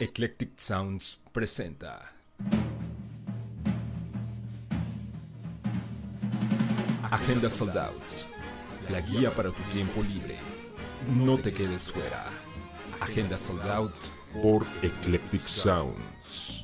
Eclectic Sounds presenta. Agenda Sold Out, la guía para tu tiempo libre. No te quedes fuera. Agenda Sold Out por Eclectic Sounds.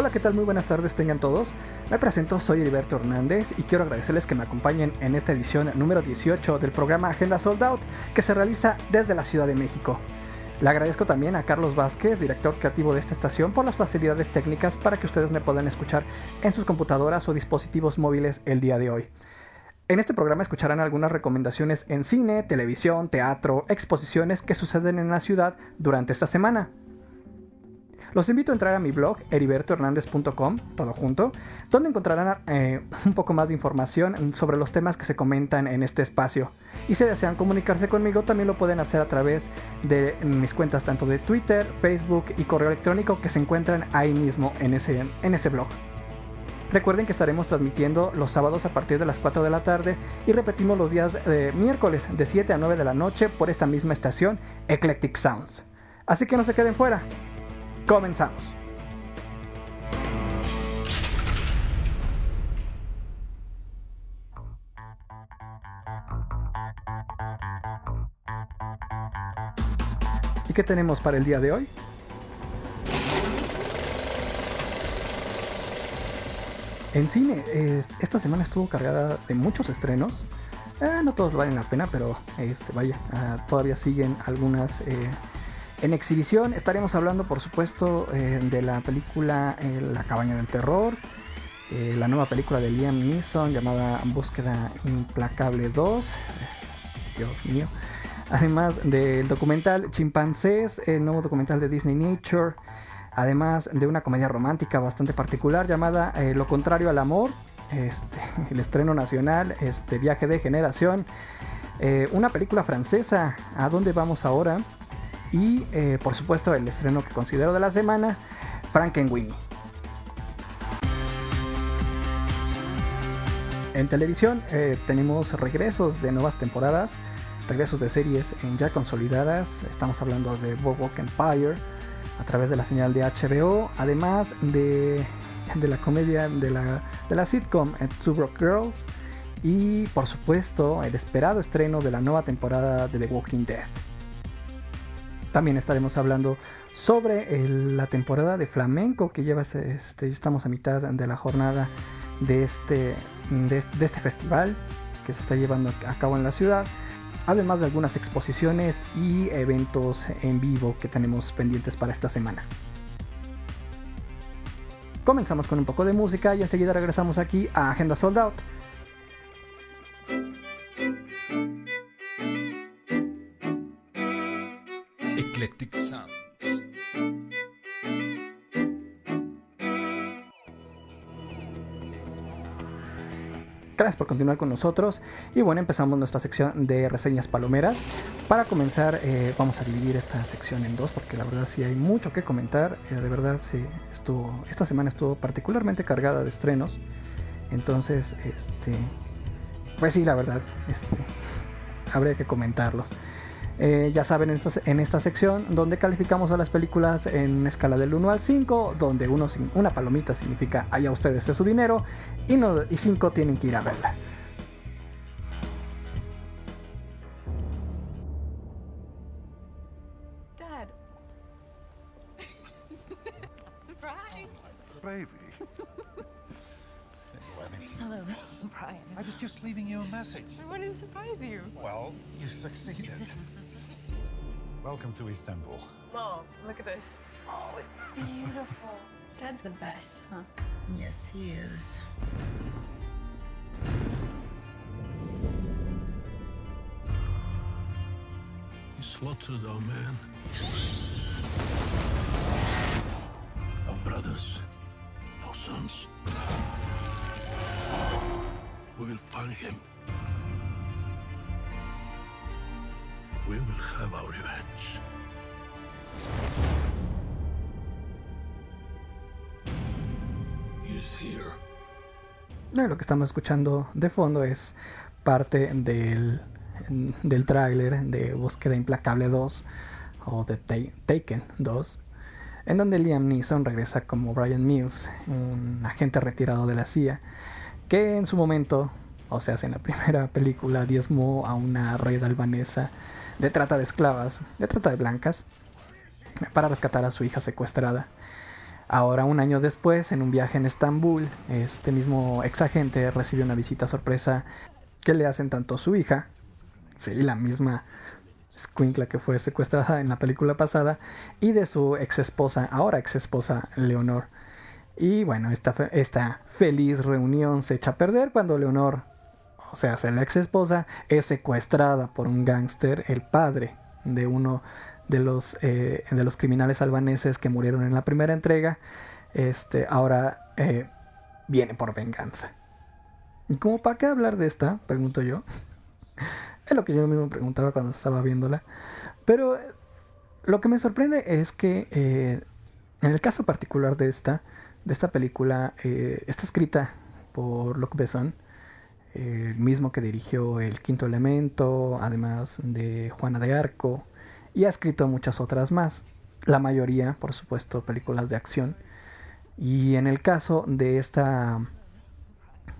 Hola, ¿qué tal? Muy buenas tardes tengan todos. Me presento, soy Heriberto Hernández y quiero agradecerles que me acompañen en esta edición número 18 del programa Agenda Sold Out que se realiza desde la Ciudad de México. Le agradezco también a Carlos Vázquez, director creativo de esta estación, por las facilidades técnicas para que ustedes me puedan escuchar en sus computadoras o dispositivos móviles el día de hoy. En este programa escucharán algunas recomendaciones en cine, televisión, teatro, exposiciones que suceden en la ciudad durante esta semana. Los invito a entrar a mi blog heribertohernandez.com, todo junto, donde encontrarán eh, un poco más de información sobre los temas que se comentan en este espacio. Y si desean comunicarse conmigo, también lo pueden hacer a través de mis cuentas tanto de Twitter, Facebook y correo electrónico que se encuentran ahí mismo en ese, en ese blog. Recuerden que estaremos transmitiendo los sábados a partir de las 4 de la tarde y repetimos los días de miércoles de 7 a 9 de la noche por esta misma estación Eclectic Sounds. Así que no se queden fuera. Comenzamos. ¿Y qué tenemos para el día de hoy? En cine, esta semana estuvo cargada de muchos estrenos. Eh, no todos valen la pena, pero este, vaya, ah, todavía siguen algunas eh, en exhibición. Estaremos hablando, por supuesto, eh, de la película La cabaña del terror, la nueva película de Liam Neeson llamada Búsqueda Implacable 2. Dios mío. Además del documental Chimpancés, el nuevo documental de Disney Nature además de una comedia romántica bastante particular llamada eh, Lo contrario al amor, este, el estreno nacional, este viaje de generación, eh, una película francesa, ¿A dónde vamos ahora? Y eh, por supuesto el estreno que considero de la semana, Frankenweenie. En televisión tenemos regresos de nuevas temporadas, regresos de series ya consolidadas, estamos hablando de Boardwalk Empire, a través de la señal de HBO, además de, la comedia de la, de la sitcom eh, Two Broke Girls y por supuesto el esperado estreno de la nueva temporada de The Walking Dead. También estaremos hablando sobre la temporada de flamenco que lleva, este, estamos a mitad de la jornada de este, de este festival que se está llevando a cabo en la ciudad además de algunas exposiciones y eventos en vivo que tenemos pendientes para esta semana. Comenzamos con un poco de música y enseguida regresamos aquí a Agenda Sold Out. Eclectic Sound. Gracias por continuar con nosotros. Y bueno, empezamos nuestra sección de reseñas palomeras. Para comenzar, eh, vamos a dividir esta sección en dos, porque la verdad sí hay mucho que comentar. Eh, de verdad, sí, esta semana estuvo particularmente cargada de estrenos. Entonces, este, pues sí, la verdad, este, habría que comentarlos. Eh, ya saben, en esta, sección donde calificamos a las películas en escala del 1 al 5, donde uno, una palomita significa allá ustedes es su dinero y, no, y 5 tienen que ir a verla. Dad. Surprise. Baby. Hello, Brian. I was just leaving you a message. I wanted to surprise you. Well, you succeeded. Welcome to Istanbul. Mom, look at this. Oh, it's beautiful. Dad's the best, huh? Yes, he is. You slaughtered our man. Our brothers. Our sons. We will find him. We will have our revenge. Lo que estamos escuchando de fondo es parte del, del tráiler de Búsqueda Implacable 2 o de Ta- Taken 2, en donde Liam Neeson regresa como Brian Mills, un agente retirado de la CIA, que en su momento, o sea, en la primera película, diezmó a una red albanesa de trata de esclavas, de trata de blancas, para rescatar a su hija secuestrada. Ahora, un año después, en un viaje en Estambul, este mismo ex agente recibe una visita sorpresa que le hacen tanto su hija, sí, la misma Squinkla que fue secuestrada en la película pasada, y de su ex esposa, ahora ex esposa Leonor. Y bueno, esta, esta feliz reunión se echa a perder cuando Leonor, o sea, la ex esposa, es secuestrada por un gángster, el padre de uno de los, eh, de los criminales albaneses que murieron en la primera entrega. Este, ahora eh, viene por venganza. ¿Y cómo para qué hablar de esta? Pregunto yo. es lo que yo mismo preguntaba cuando estaba viéndola. Pero lo que me sorprende es que eh, en el caso particular de esta, de esta película, está escrita por Luc Besson, el mismo que dirigió El Quinto Elemento, además de Juana de Arco, y ha escrito muchas otras más. La mayoría, por supuesto, películas de acción. Y en el caso de esta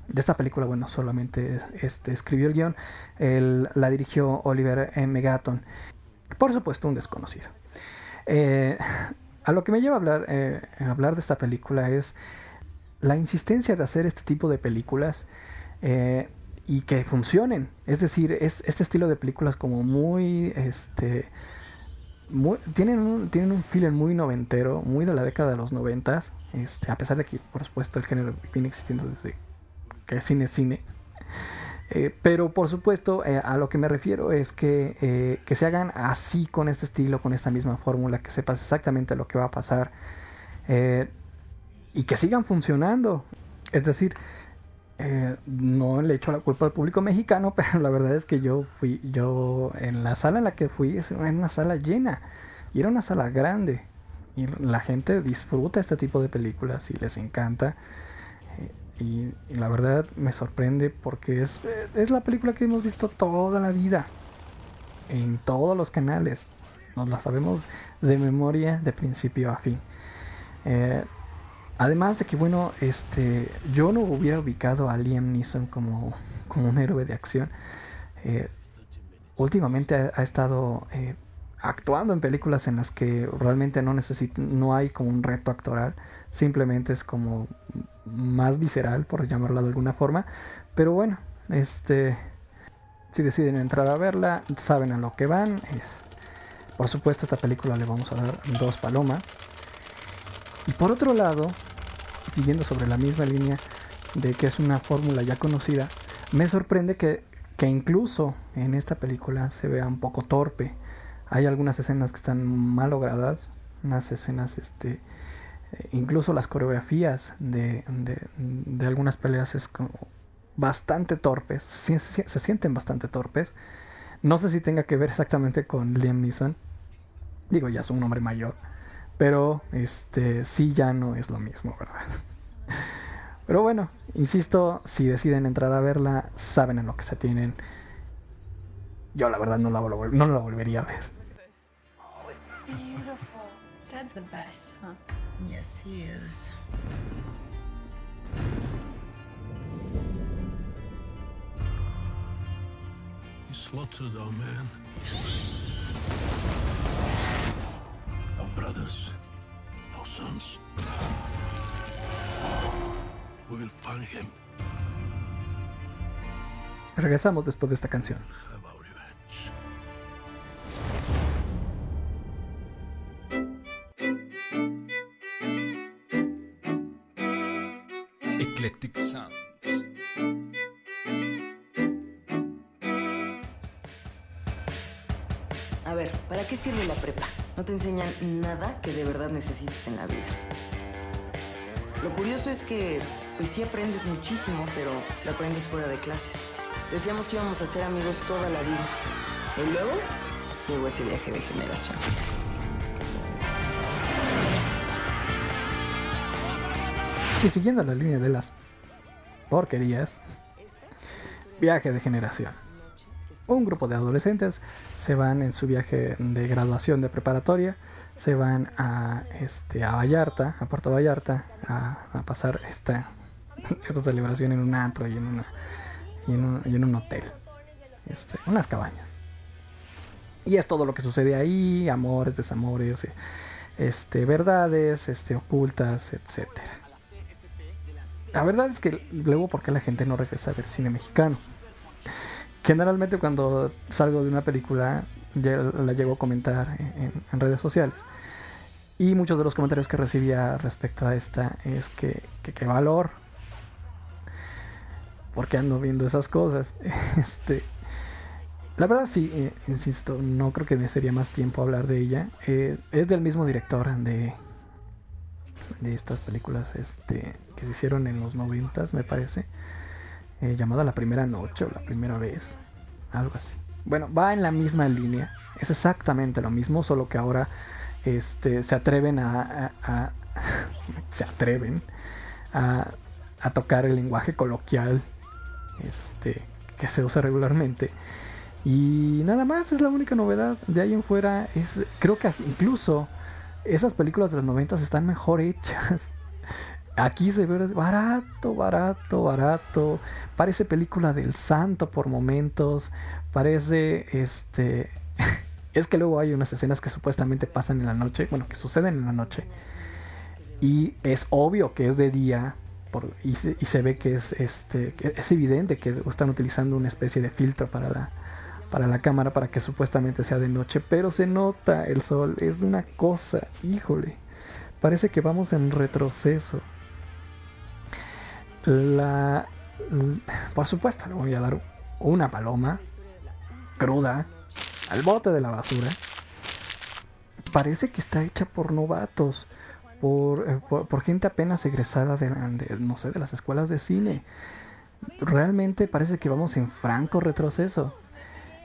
de esta película, bueno, solamente este, escribió el guion, la dirigió Oliver M. Gatton, por supuesto un desconocido. Eh, a lo que me lleva hablar, eh, a hablar de esta película es la insistencia de hacer este tipo de películas eh, y que funcionen. Es decir, es este estilo de películas como muy, este, tienen un, tienen un feeling muy noventero, muy de la década de los noventas, este, a pesar de que, por supuesto, el género viene existiendo desde que cine cine. Eh, pero por supuesto, eh, a lo que me refiero es que, eh, que se hagan así con este estilo, con esta misma fórmula, que sepas exactamente lo que va a pasar y que sigan funcionando. Es decir, eh, no le echo la culpa al público mexicano, pero la verdad es que yo fui, yo en la sala en la que fui, es una sala llena y era una sala grande y la gente disfruta este tipo de películas y les encanta. Eh, Y, la verdad me sorprende porque es, es la película que hemos visto toda la vida. En todos los canales. Nos la sabemos de memoria de principio a fin. Eh, además de que, bueno, este, yo no hubiera ubicado a Liam Neeson como, como un héroe de acción. Eh, últimamente ha, estado eh, actuando en películas en las que realmente no no hay como un reto actoral, simplemente es como más visceral, por llamarla de alguna forma. Pero bueno, este, si deciden entrar a verla, saben a lo que van. Por supuesto, a esta película le vamos a dar dos palomas. Y por otro lado, siguiendo sobre la misma línea de que es una fórmula ya conocida, me sorprende que, que incluso en esta película se vea un poco torpe. Hay algunas escenas que están mal logradas, unas escenas, este, eh, incluso las coreografías de, de, algunas peleas es como bastante torpes, se- se sienten bastante torpes. No sé si tenga que ver exactamente con Liam Neeson. Digo, ya es un hombre mayor. Pero este sí ya no es lo mismo, ¿verdad? Pero bueno, insisto, si deciden entrar a verla, saben en lo que se tienen. Yo la verdad no la, vol- no la volvería a ver. Oh, it's beautiful. Dad's the best, huh? Yes, he is. Slaughtered our man. Brothers. Our sons. We will find him. Regresamos después de esta canción. Eclectic Sounds. A ver, ¿para qué sirve la prepa? No te enseñan nada que de verdad necesites en la vida. Lo curioso es que, pues sí aprendes muchísimo, pero lo aprendes fuera de clases. Decíamos que íbamos a ser amigos toda la vida. Y luego, llegó ese viaje de generación. Y siguiendo la línea de las porquerías, viaje de generación. Un grupo de adolescentes se van en su viaje de graduación de preparatoria, se van a, este, a Vallarta, a Puerto Vallarta, a, pasar esta, esta celebración en un antro y en, una, y en, un, y en un hotel, este, unas cabañas. Y es todo lo que sucede ahí, amores, desamores, este, verdades este, ocultas, etcétera. La verdad es que luego, ¿por qué la gente no regresa a ver cine mexicano? Generalmente cuando salgo de una película, ya la llego a comentar en, redes sociales. Y muchos de los comentarios que recibía respecto a esta es que, que qué valor. Porque ando viendo esas cosas. Este, la verdad sí, eh, insisto, no creo que me sería más tiempo hablar de ella. Eh, es del mismo director de, de estas películas este, que se hicieron en los noventas, me parece. Eh, llamada La Primera Noche o La Primera Vez. Algo así. Bueno, va en la misma línea. Es exactamente lo mismo, solo que ahora este, se atreven a, se atreven a, a, tocar el lenguaje coloquial este, que se usa regularmente. Y nada más es la única novedad. De ahí en fuera es, creo que incluso esas películas de los 90 están mejor hechas. Aquí se ve barato, barato, barato. Parece película del santo por momentos. Parece este es que luego hay unas escenas que supuestamente pasan en la noche, bueno, que suceden en la noche. Y es obvio que es de día por, y, se, ve que es este es evidente que están utilizando una especie de filtro para la para la cámara para que supuestamente sea de noche, pero se nota el sol, es una cosa, híjole. Parece que vamos en retroceso. La por supuesto, le voy a dar una paloma cruda al bote de la basura. Parece que está hecha por novatos, por, eh, por, gente apenas egresada de, no sé, de las escuelas de cine. Realmente parece que vamos en franco retroceso.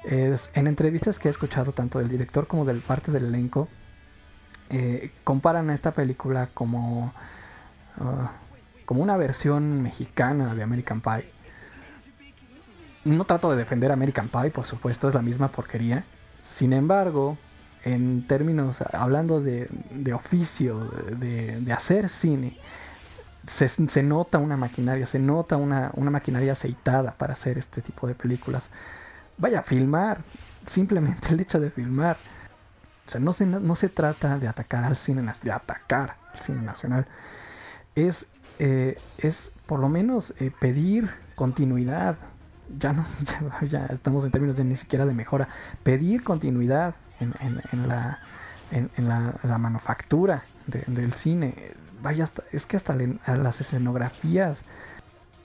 Es, en entrevistas que he escuchado tanto del director como del parte del elenco, eh, comparan a esta película como, uh, como una versión mexicana de American Pie. No trato de defender American Pie, por supuesto, es la misma porquería. Sin embargo, en términos, hablando de, oficio, de, hacer cine, se, nota una maquinaria, se nota una, una, maquinaria aceitada para hacer este tipo de películas. Vaya, filmar, simplemente el hecho de filmar. O sea, no se, no se trata de atacar al cine, de atacar al cine nacional. Es, eh, es por lo menos eh, pedir continuidad, ya no ya, estamos en términos de ni siquiera de mejora. Pedir continuidad en, en, la en, la, manufactura de, del cine. Vaya hasta, es que hasta las escenografías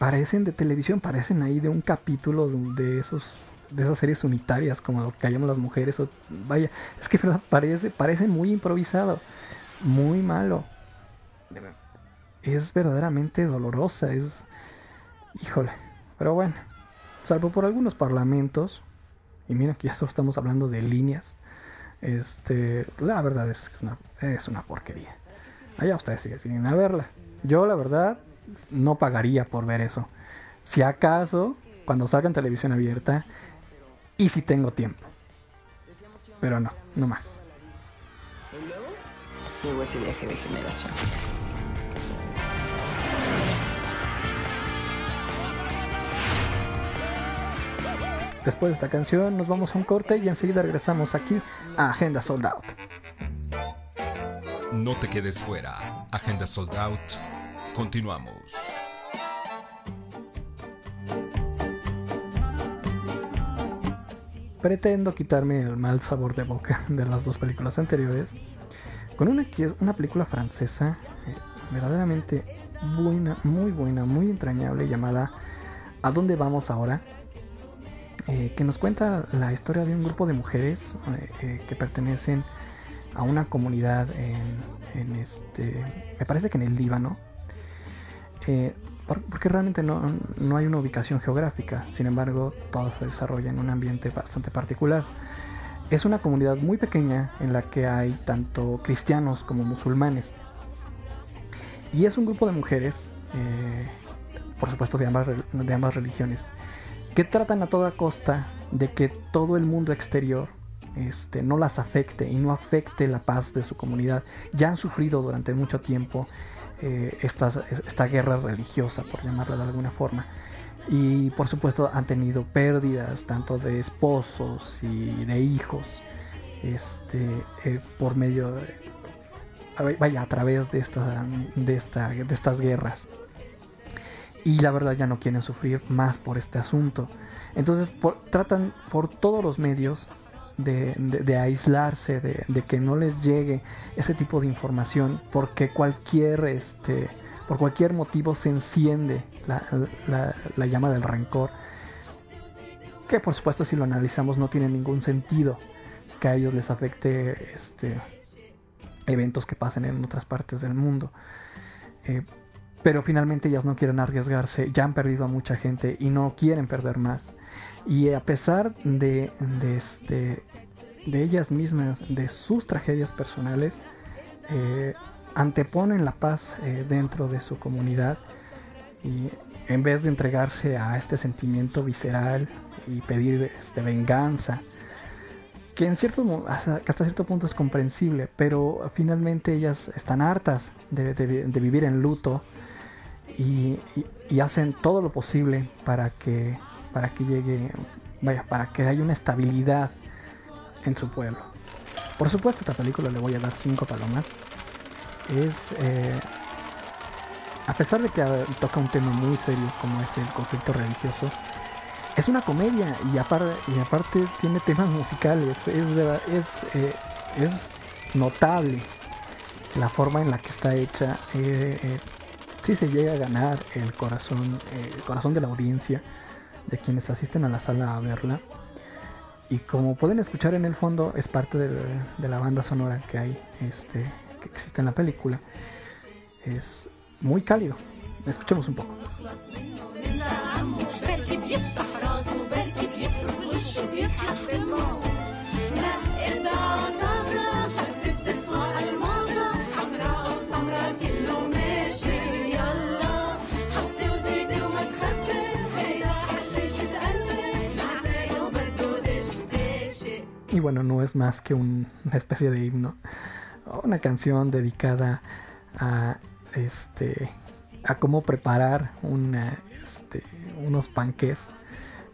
parecen de televisión parecen ahí de un capítulo de, esos de esas series unitarias como lo que las mujeres o vaya es que verdad parece parece muy improvisado muy malo es verdaderamente dolorosa es híjole pero bueno salvo por algunos parlamentos, y mira que esto estamos hablando de líneas, este, la verdad es una, es una porquería. Allá ustedes siguen a verla. Yo la verdad no pagaría por ver eso. Si acaso, cuando salga en televisión abierta, y si tengo tiempo. Pero no, no más. Luego ese viaje de generación. Después de esta canción nos vamos a un corte y enseguida regresamos aquí a Agenda Sold Out. No te quedes fuera. Agenda Sold Out. Continuamos. Pretendo quitarme el mal sabor de boca de las dos películas anteriores con una, una película francesa eh, verdaderamente buena, muy buena, muy entrañable llamada ¿A dónde vamos ahora? Eh, que nos cuenta la historia de un grupo de mujeres eh, eh, que pertenecen a una comunidad en, en, este, me parece que en el Líbano, por, porque realmente no, no, hay una ubicación geográfica, sin embargo todo se desarrolla en un ambiente bastante particular. es una comunidad muy pequeña en la que hay tanto cristianos como musulmanes. Y es un grupo de mujeres, por supuesto de ambas, de ambas religiones, que tratan a toda costa de que todo el mundo exterior este, no las afecte y no afecte la paz de su comunidad. Ya han sufrido durante mucho tiempo eh, esta guerra religiosa, por llamarla de alguna forma. Y por supuesto han tenido pérdidas tanto de esposos y de hijos este, eh, por medio de, vaya a través de, esta, de, esta, de estas guerras y la verdad ya no quieren sufrir más por este asunto entonces tratan por todos los medios de, aislarse, de, que no les llegue ese tipo de información, porque cualquier, este, por cualquier motivo se enciende la, llama del rencor, que por supuesto si lo analizamos no tiene ningún sentido que a ellos les afecte este, eventos que pasen en otras partes del mundo. Eh, pero finalmente ellas no quieren arriesgarse, ya han perdido a mucha gente y no quieren perder más. Y a pesar de, de, este, de ellas mismas, de sus tragedias personales, eh, anteponen la paz eh, dentro de su comunidad y en vez de entregarse a este sentimiento visceral y pedir este, venganza, que en cierto hasta, cierto punto es comprensible, pero finalmente ellas están hartas de, vivir en luto y, hacen todo lo posible para que para que llegue, vaya, para que haya una estabilidad en su pueblo. Por supuesto, esta película le voy a dar cinco palomas. Es, eh, a pesar de que toca un tema muy serio como es el conflicto religioso, es una comedia y, aparte, y aparte tiene temas musicales. Es, es, eh, es notable la forma en la que está hecha. Eh, si se llega a ganar el corazón, el corazón de la audiencia de quienes asisten a la sala a verla. Y como pueden escuchar en el fondo, es parte de, la banda sonora que hay, este, que existe en la película. Es muy cálido. Escuchemos un poco. Y bueno, no es más que una especie de himno. Una canción dedicada a este a cómo preparar una, este, unos panques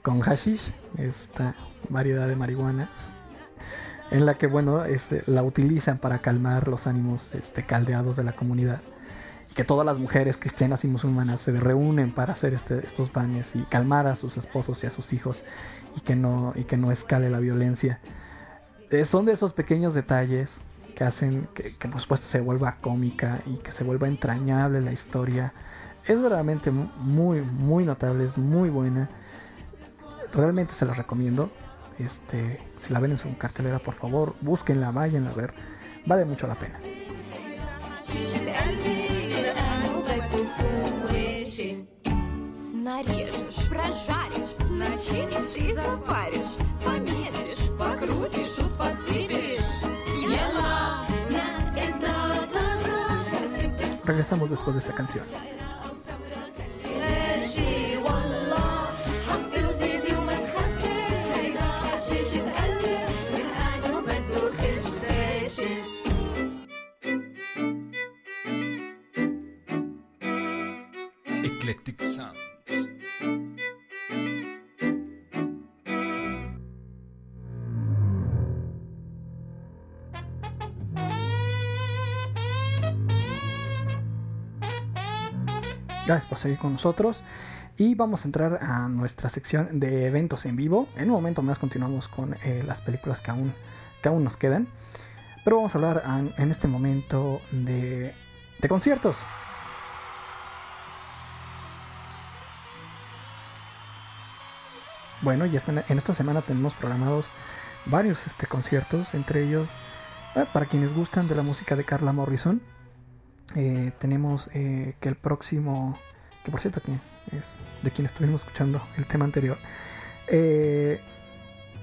con hashish, esta variedad de marihuana, en la que bueno, la utilizan para calmar los ánimos este, caldeados de la comunidad. Y que todas las mujeres cristianas y musulmanas se reúnen para hacer este, estos baños y calmar a sus esposos y a sus hijos y que no, y que no escale la violencia. Eh, son de esos pequeños detalles que hacen que, por supuesto se vuelva cómica y que se vuelva entrañable la historia. Es verdaderamente muy, muy notable, es muy buena. Realmente se la recomiendo. Este, si la ven en su cartelera, por favor, búsquenla, váyanla a ver. Vale mucho la pena. Regresamos después de esta canción. Eclectic Sound. Gracias por seguir con nosotros. Y vamos a entrar a nuestra sección de eventos en vivo. En un momento más continuamos con eh, las películas que aún, que aún nos quedan. Pero vamos a hablar en este momento de, de conciertos. Bueno, y en esta semana tenemos programados varios este, conciertos, entre ellos, eh, para quienes gustan de la música de Carla Morrison, eh, tenemos eh, que el próximo, que por cierto que es de quien estuvimos escuchando el tema anterior, eh,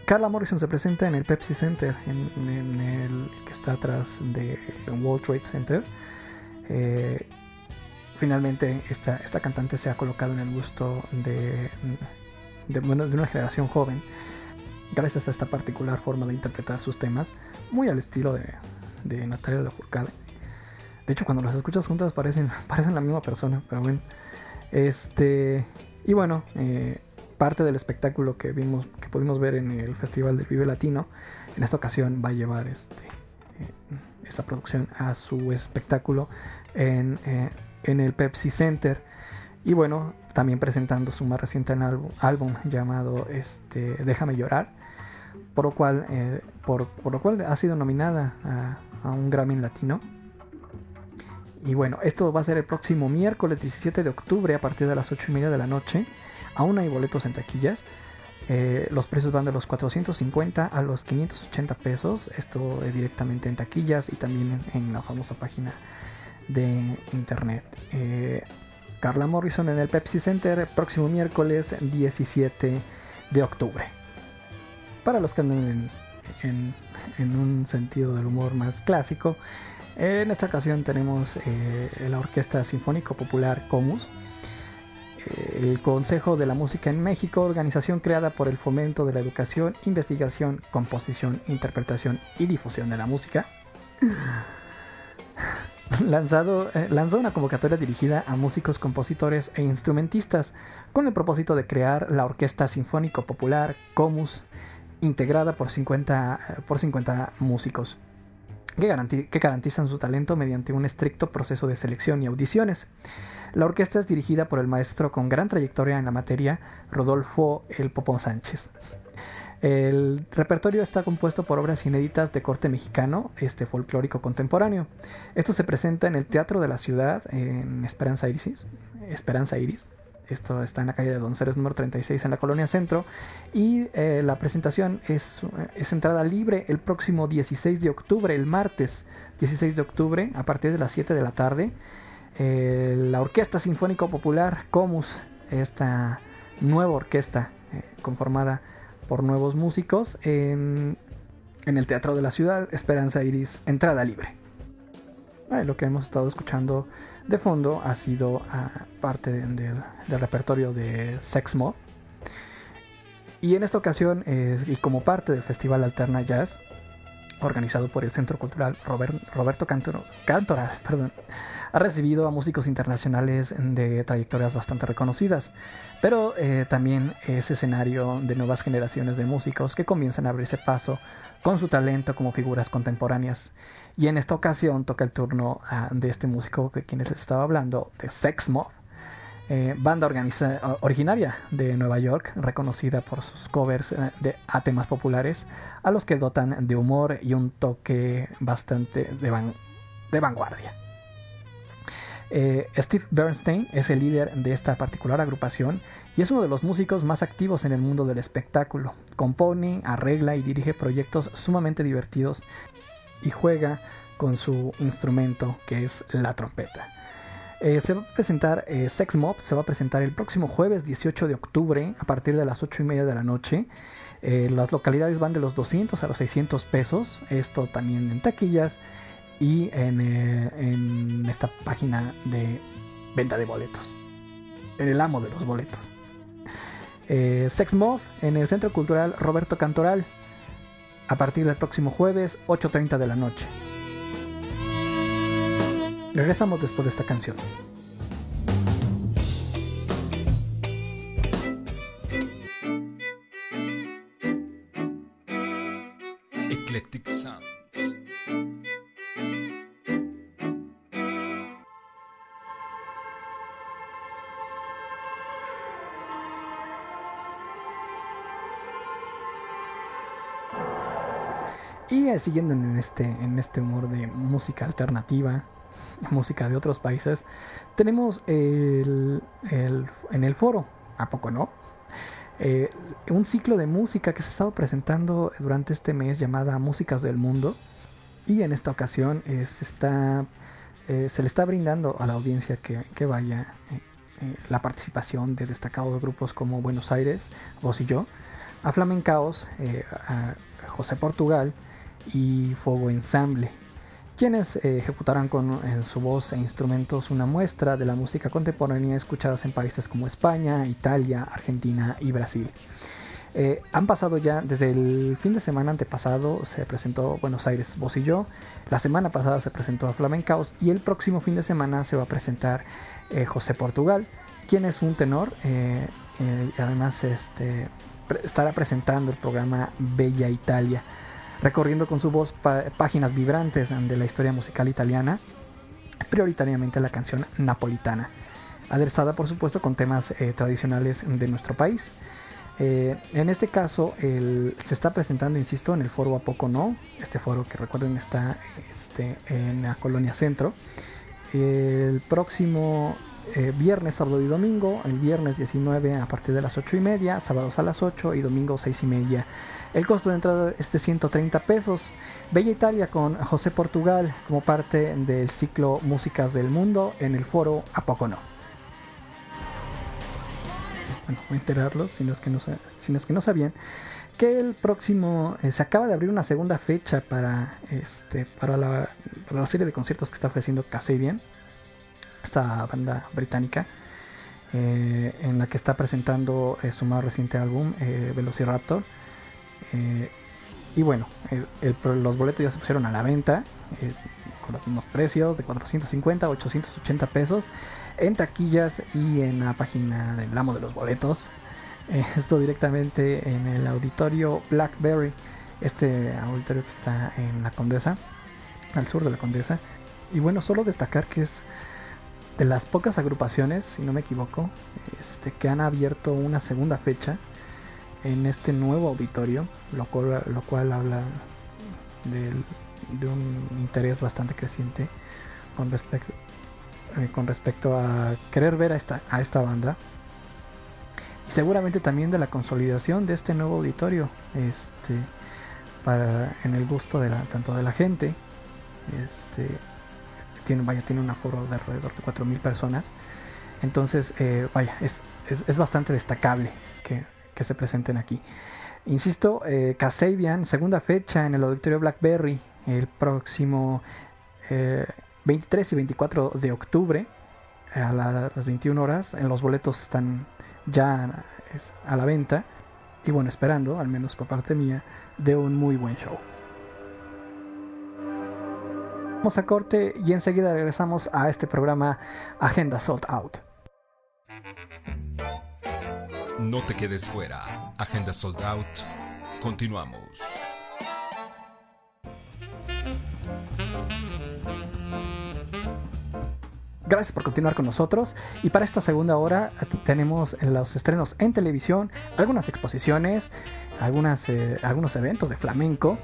Carla Morrison se presenta en el Pepsi Center, en, el que está atrás de World Trade Center. Finalmente esta, esta cantante se ha colocado en el gusto de, de, bueno, de una generación joven gracias a esta particular forma de interpretar sus temas, muy al estilo de, de Natalia Lafourcade. De hecho, cuando las escuchas juntas parecen, parecen la misma persona, pero bueno. Este, y bueno, eh, parte del espectáculo que vimos, que pudimos ver en el Festival del Vive Latino, en esta ocasión va a llevar este, eh, esta producción a su espectáculo en, eh, en el Pepsi Center. Y bueno, también presentando su más reciente álbum, álbum llamado este, Déjame llorar, por lo cual, por, por, lo cual ha sido nominada a, un Grammy Latino. Y bueno, esto va a ser el próximo miércoles 17 de octubre a partir de las 8 y media de la noche. Aún hay boletos en taquillas. Eh, los precios van de los 450 a los 580 pesos. Esto es directamente en taquillas y también en, la famosa página de internet. Eh, Carla Morrison en el Pepsi Center próximo miércoles 17 de octubre. Para los que andan en, en un sentido del humor más clásico, en esta ocasión tenemos eh, la Orquesta Sinfónico Popular Comus, eh, el Consejo de la Música en México, organización creada por el fomento de la educación, investigación, composición, interpretación y difusión de la música. Lanzado, eh, lanzó una convocatoria dirigida a músicos, compositores e instrumentistas con el propósito de crear la Orquesta Sinfónico Popular Comus, integrada por 50, por 50 músicos, que, garanti que garantizan su talento mediante un estricto proceso de selección y audiciones. La orquesta es dirigida por el maestro con gran trayectoria en la materia, Rodolfo El Popón Sánchez. El repertorio está compuesto por obras inéditas de corte mexicano, este folclórico contemporáneo. Esto se presenta en el Teatro de la Ciudad, en Esperanza Iris. Esperanza Iris. Esto está en la calle de Donceres número 36 en la colonia Centro. Y eh, la presentación es, es, entrada libre el próximo 16 de octubre, el martes 16 de octubre, a partir de las 7 de la tarde. Eh, la Orquesta Sinfónico Popular Comus, esta nueva orquesta eh, conformada por nuevos músicos en, en, el Teatro de la Ciudad, Esperanza Iris, entrada libre. Lo que hemos estado escuchando de fondo ha sido uh, parte de, de, del repertorio de Sex. Y en esta ocasión, eh, y como parte del Festival Alterna Jazz, organizado por el Centro Cultural Robert, Roberto Cantor, Cantoral, perdón, ha recibido a músicos internacionales de trayectorias bastante reconocidas, pero eh, también es escenario de nuevas generaciones de músicos que comienzan a abrirse paso con su talento como figuras contemporáneas. Y en esta ocasión toca el turno uh, de este músico de quienes les estaba hablando, de Sex Mob, eh, banda originaria de Nueva York, reconocida por sus covers eh, de, a temas populares, a los que dotan de humor y un toque bastante de vanguardia. Eh, Steve Bernstein es el líder de esta particular agrupación y es uno de los músicos más activos en el mundo del espectáculo. Compone, arregla y dirige proyectos sumamente divertidos y juega con su instrumento que es la trompeta. Eh, se va a presentar eh, Sex Mob, se va a presentar el próximo jueves 18 de octubre a partir de las 8 y media de la noche. Las localidades van de los 200 a los 600 pesos, esto también en taquillas y en, eh, en esta página de venta de boletos, en el amo de los boletos. Eh, Sex Mob en el Centro Cultural Roberto Cantoral a partir del próximo jueves 8.30 de la noche. Regresamos después de esta canción. Siguiendo en este, en este humor de música alternativa, música de otros países, tenemos el, el, en el foro, ¿a poco no? Eh, un ciclo de música que se ha estado presentando durante este mes llamada Músicas del Mundo. Y en esta ocasión eh, se, está, eh, se le está brindando a la audiencia que, que vaya la participación de destacados grupos como Buenos Aires, Vos y Yo, a Flamencaos, a José Portugal y Fuego Ensamble, quienes eh, ejecutarán con su voz e instrumentos una muestra de la música contemporánea escuchadas en países como España, Italia, Argentina y Brasil. Eh, han pasado ya, desde el fin de semana antepasado se presentó Buenos Aires Vos y Yo, la semana pasada se presentó a Flamencaos y el próximo fin de semana se va a presentar eh, José Portugal, quien es un tenor eh, además este, estará presentando el programa Bella Italia, recorriendo con su voz páginas vibrantes de la historia musical italiana, prioritariamente la canción napolitana, aderezada por supuesto con temas tradicionales de nuestro país. Eh, en este caso se está presentando, insisto, en el foro A Poco No, este foro que recuerden está este, en la colonia centro. El próximo eh, viernes, sábado y domingo, el viernes 19 a partir de las 8 y media, sábados a las 8 y domingo 6 y media. El costo de entrada es de 130 pesos. Bella Italia con José Portugal como parte del ciclo Músicas del Mundo en el foro A Poco No bueno, voy a enterarlos, si no es que no, sabían, que el próximo, eh, se acaba de abrir una segunda fecha para, este, para, la, la serie de conciertos que está ofreciendo Kasabian, esta banda británica, eh, en la que está presentando eh, su más reciente álbum, Velociraptor. y bueno, los boletos ya se pusieron a la venta con los mismos precios de 450 a 880 pesos en taquillas y en la página del amo de los boletos. Eh, esto directamente en el auditorio Blackberry, este auditorio que está en la Condesa, al sur de la Condesa. Y bueno, solo destacar que es de las pocas agrupaciones, si no me equivoco, este, que han abierto una segunda fecha en este nuevo auditorio, lo cual, habla de un interés bastante creciente con respecto, eh, con respecto a querer ver a esta, a esta banda. Y seguramente también de la consolidación de este nuevo auditorio. Este. Para, en el gusto de la, tanto de la gente. Este. Tiene, vaya, tiene un aforo de alrededor de 4.000 personas. Entonces, eh, vaya, es, es, bastante destacable que, que, se presenten aquí. Insisto, eh, segunda fecha en el auditorio Blackberry, el próximo eh, 23 y 24 de octubre a las 21 horas. Los boletos están ya a la venta. Y bueno, esperando, al menos por parte mía, de un muy buen show. Vamos a corte y enseguida regresamos a este programa Agenda Sold Out. No te quedes fuera. Agenda Sold Out. Continuamos. Gracias por continuar con nosotros y para esta segunda hora tenemos los estrenos en televisión, algunas exposiciones, algunas, eh, algunos eventos de flamenco,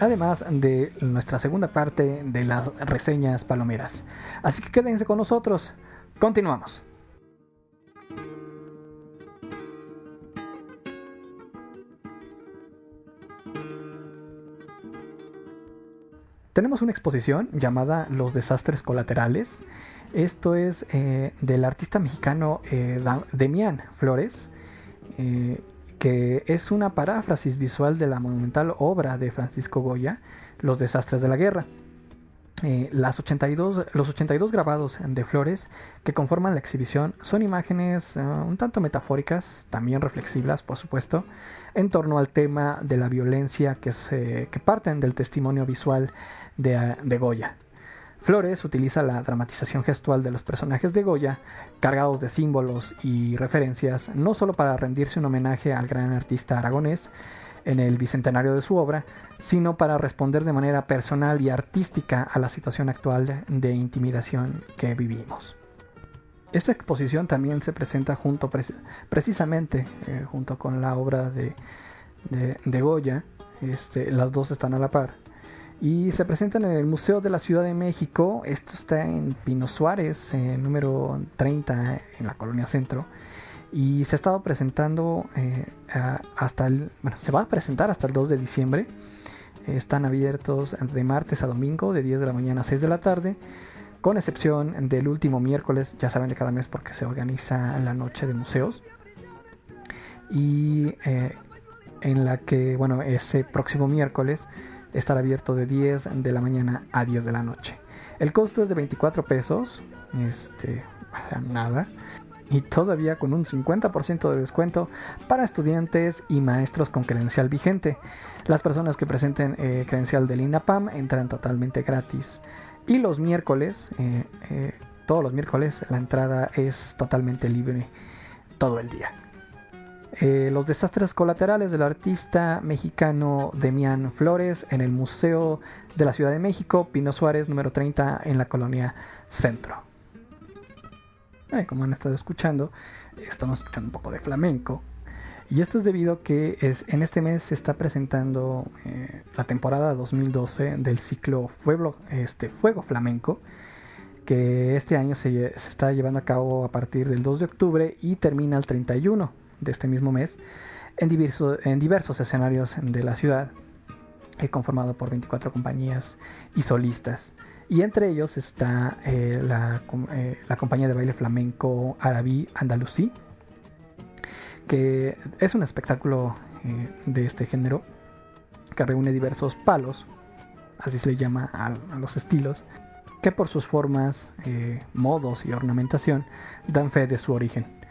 además de nuestra segunda parte de las reseñas palomeras. Así que quédense con nosotros, continuamos. Tenemos una exposición llamada Los desastres colaterales esto es eh, del artista mexicano eh, Demián Flores, eh, que es una paráfrasis visual de la monumental obra de Francisco Goya, Los desastres de la guerra. las 82, los 82 grabados de Flores que conforman la exhibición son imágenes un tanto metafóricas, también reflexivas, por supuesto, en torno al tema de la violencia que, se, que parten del testimonio visual de, de Goya. Flores utiliza la dramatización gestual de los personajes de Goya, cargados de símbolos y referencias, no solo para rendirse un homenaje al gran artista aragonés en el bicentenario de su obra, sino para responder de manera personal y artística a la situación actual de intimidación que vivimos. Esta exposición también se presenta junto precisamente eh, junto con la obra de, de, Goya, este, las dos están a la par y se presentan en el Museo de la Ciudad de México. Esto está en Pino Suárez, eh, número 30 en la Colonia Centro. Y se ha estado presentando eh, hasta el. Bueno, se va a presentar hasta el 2 de diciembre. están abiertos de martes a domingo, de 10 de la mañana a 6 de la tarde. Con excepción del último miércoles, ya saben, de cada mes porque se organiza la noche de museos. Y eh, en la que, bueno, ese próximo miércoles estará abierto de 10 de la mañana a 10 de la noche. El costo es de 24 pesos, este, o sea, nada, y todavía con un 50% de descuento para estudiantes y maestros con credencial vigente. Las personas que presenten eh, credencial del INAPAM entran totalmente gratis. Y los miércoles, eh, eh, todos los miércoles, la entrada es totalmente libre todo el día. Los desastres colaterales del artista mexicano Demián Flores en el Museo de la Ciudad de México, Pino Suárez, número 30, en la colonia Centro como han estado escuchando, estamos escuchando un poco de flamenco. Y esto es debido a que es, en este mes se está presentando eh, la temporada 2012 del ciclo Fuego, este, Fuego Flamenco, que este año se, está llevando a cabo a partir del 2 de octubre y termina el 31 de este mismo mes en, en diversos escenarios de la ciudad, eh, conformado por 24 compañías y solistas. Y entre ellos está eh, eh, la, compañía de baile flamenco Arabí Andalusí, que es un espectáculo de este género que reúne diversos palos, así se le llama a, los estilos, que por sus formas, modos y ornamentación dan fe de su origen.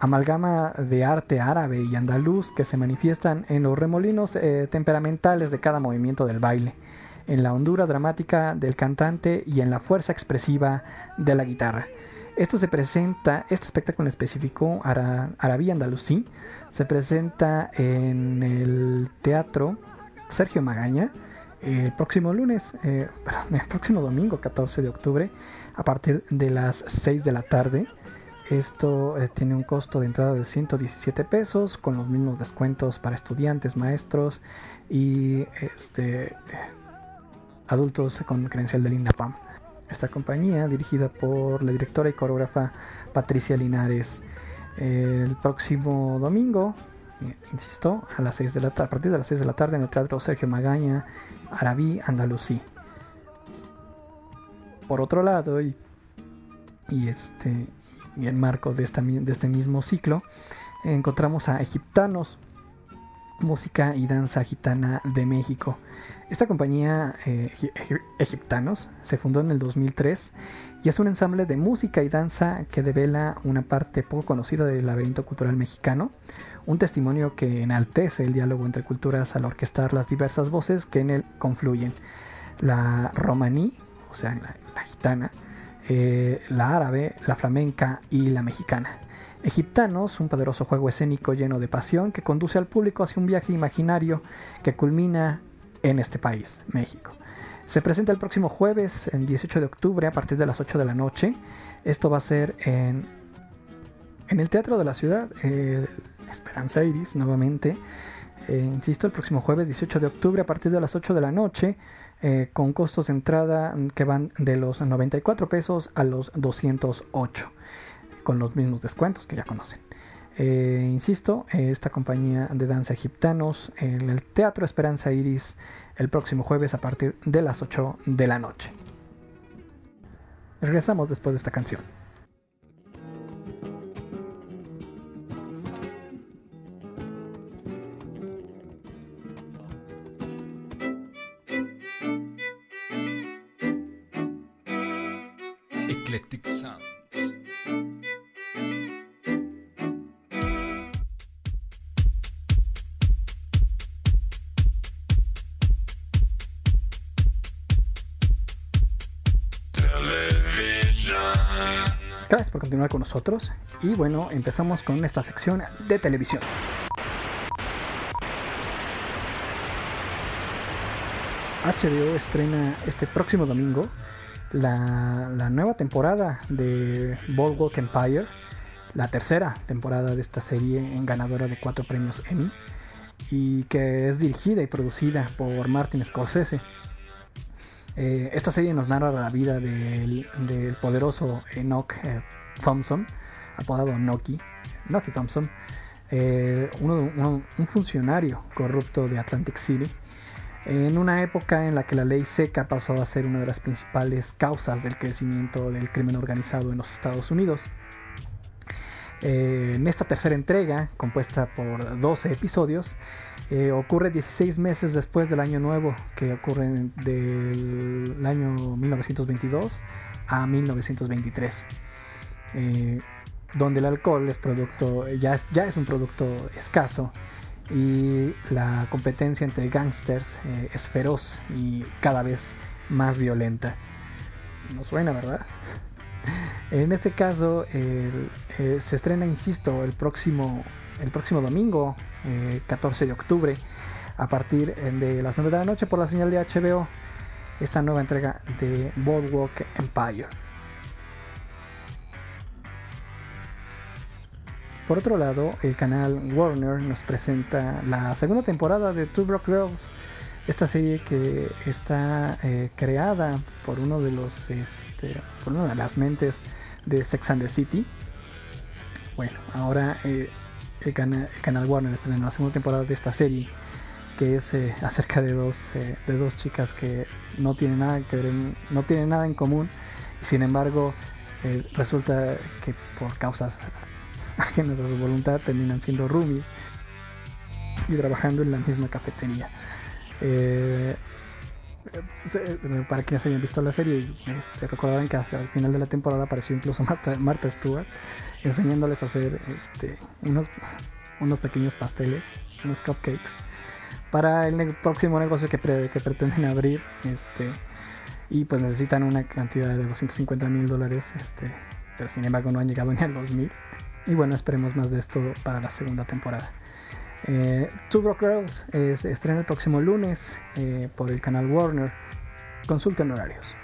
Amalgama de arte árabe y andaluz que se manifiestan en los remolinos temperamentales de cada movimiento del baile en la hondura dramática del cantante y en la fuerza expresiva de la guitarra. Esto se presenta, este espectáculo específico, Arabí Andalusí, se presenta en el Teatro Sergio Magaña el próximo lunes, eh, el próximo domingo 14 de octubre, a partir de las 6 de la tarde. Esto eh, tiene un costo de entrada de 117 pesos, con los mismos descuentos para estudiantes, maestros y este, adultos con credencial del INAPAM. Esta compañía, dirigida por la directora y coreógrafa Patricia Linares, el próximo domingo, eh, insisto, a las 6 de la a partir de las 6 de la tarde en el Teatro Sergio Magaña, Arabí, Andalusí. Por otro lado, y, y este y en marco de, este mismo ciclo, encontramos a Egiptanos, música y danza gitana de México. Esta compañía eh, Egiptanos se fundó en el 2003 y es un ensamble de música y danza que devela una parte poco conocida del laberinto cultural mexicano, un testimonio que enaltece el diálogo entre culturas al orquestar las diversas voces que en él confluyen. La romaní, o sea, la, gitana, eh, la árabe, la flamenca y la mexicana. Egiptanos, un poderoso juego escénico lleno de pasión que conduce al público hacia un viaje imaginario que culmina en este país, México. Se presenta el próximo jueves, en 18 de octubre, a partir de las 8 de la noche. Esto va a ser en, en el Teatro de la Ciudad, Esperanza Iris, nuevamente. Eh, insisto, el próximo jueves 18 de octubre a partir de las 8 de la noche, eh, con costos de entrada que van de los 94 pesos a los 208 con los mismos descuentos que ya conocen. Eh, insisto, esta compañía de danza egiptanos en el Teatro Esperanza Iris el próximo jueves a partir de las 8 de la noche. Regresamos después de esta canción. Con nosotros y bueno, empezamos con esta sección de televisión. HBO estrena este próximo domingo la, nueva temporada de Boardwalk Empire, la tercera temporada de esta serie ganadora de cuatro premios Emmy y que es dirigida y producida por Martin Scorsese. Eh, esta serie nos narra la vida del, poderoso Enoch eh, Thompson, apodado Noki, Noki Thompson, eh, un funcionario corrupto de Atlantic City, en una época en la que la ley seca pasó a ser una de las principales causas del crecimiento del crimen organizado en los Estados Unidos. Eh, en esta tercera entrega, compuesta por 12 episodios, eh, ocurre 16 meses después del año nuevo, que ocurre del año 1922 a 1923, eh, donde el alcohol es producto, ya es, ya es un producto escaso y la competencia entre gángsters eh, es feroz y cada vez más violenta. No suena, ¿verdad? En este caso, eh, se estrena, insisto, el próximo, el próximo domingo, eh, 14 de octubre, a partir eh, de las 9 de la noche por la señal de HBO, esta nueva entrega de Boardwalk Empire. Por otro lado, el canal Warner nos presenta la segunda temporada de Two Broke Girls, esta serie que está eh, creada por uno de los, este, por una de las mentes de Sex and the City. Bueno, ahora eh, el, cana- el canal Warner estrena la segunda temporada de esta serie, que es eh, acerca de dos, de dos chicas que no tienen nada que ver, no tienen nada en común, sin embargo resulta que por causas ajenas a su voluntad terminan siendo roomies y trabajando en la misma cafetería. Eh, para quienes hayan visto la serie, este, recordarán que hacia el final de la temporada apareció incluso Marta, Martha Stewart enseñándoles a hacer este, unos, unos pequeños pasteles, unos cupcakes, para el próximo negocio que, pre- que pretenden abrir. Este, y pues necesitan una cantidad de 250 mil dólares, pero sin embargo no han llegado ni a los mil. Y bueno, esperemos más de esto para la segunda temporada. Eh, Two Broke Girls eh, se estrena el próximo lunes eh, por el canal Warner. Consulten horarios.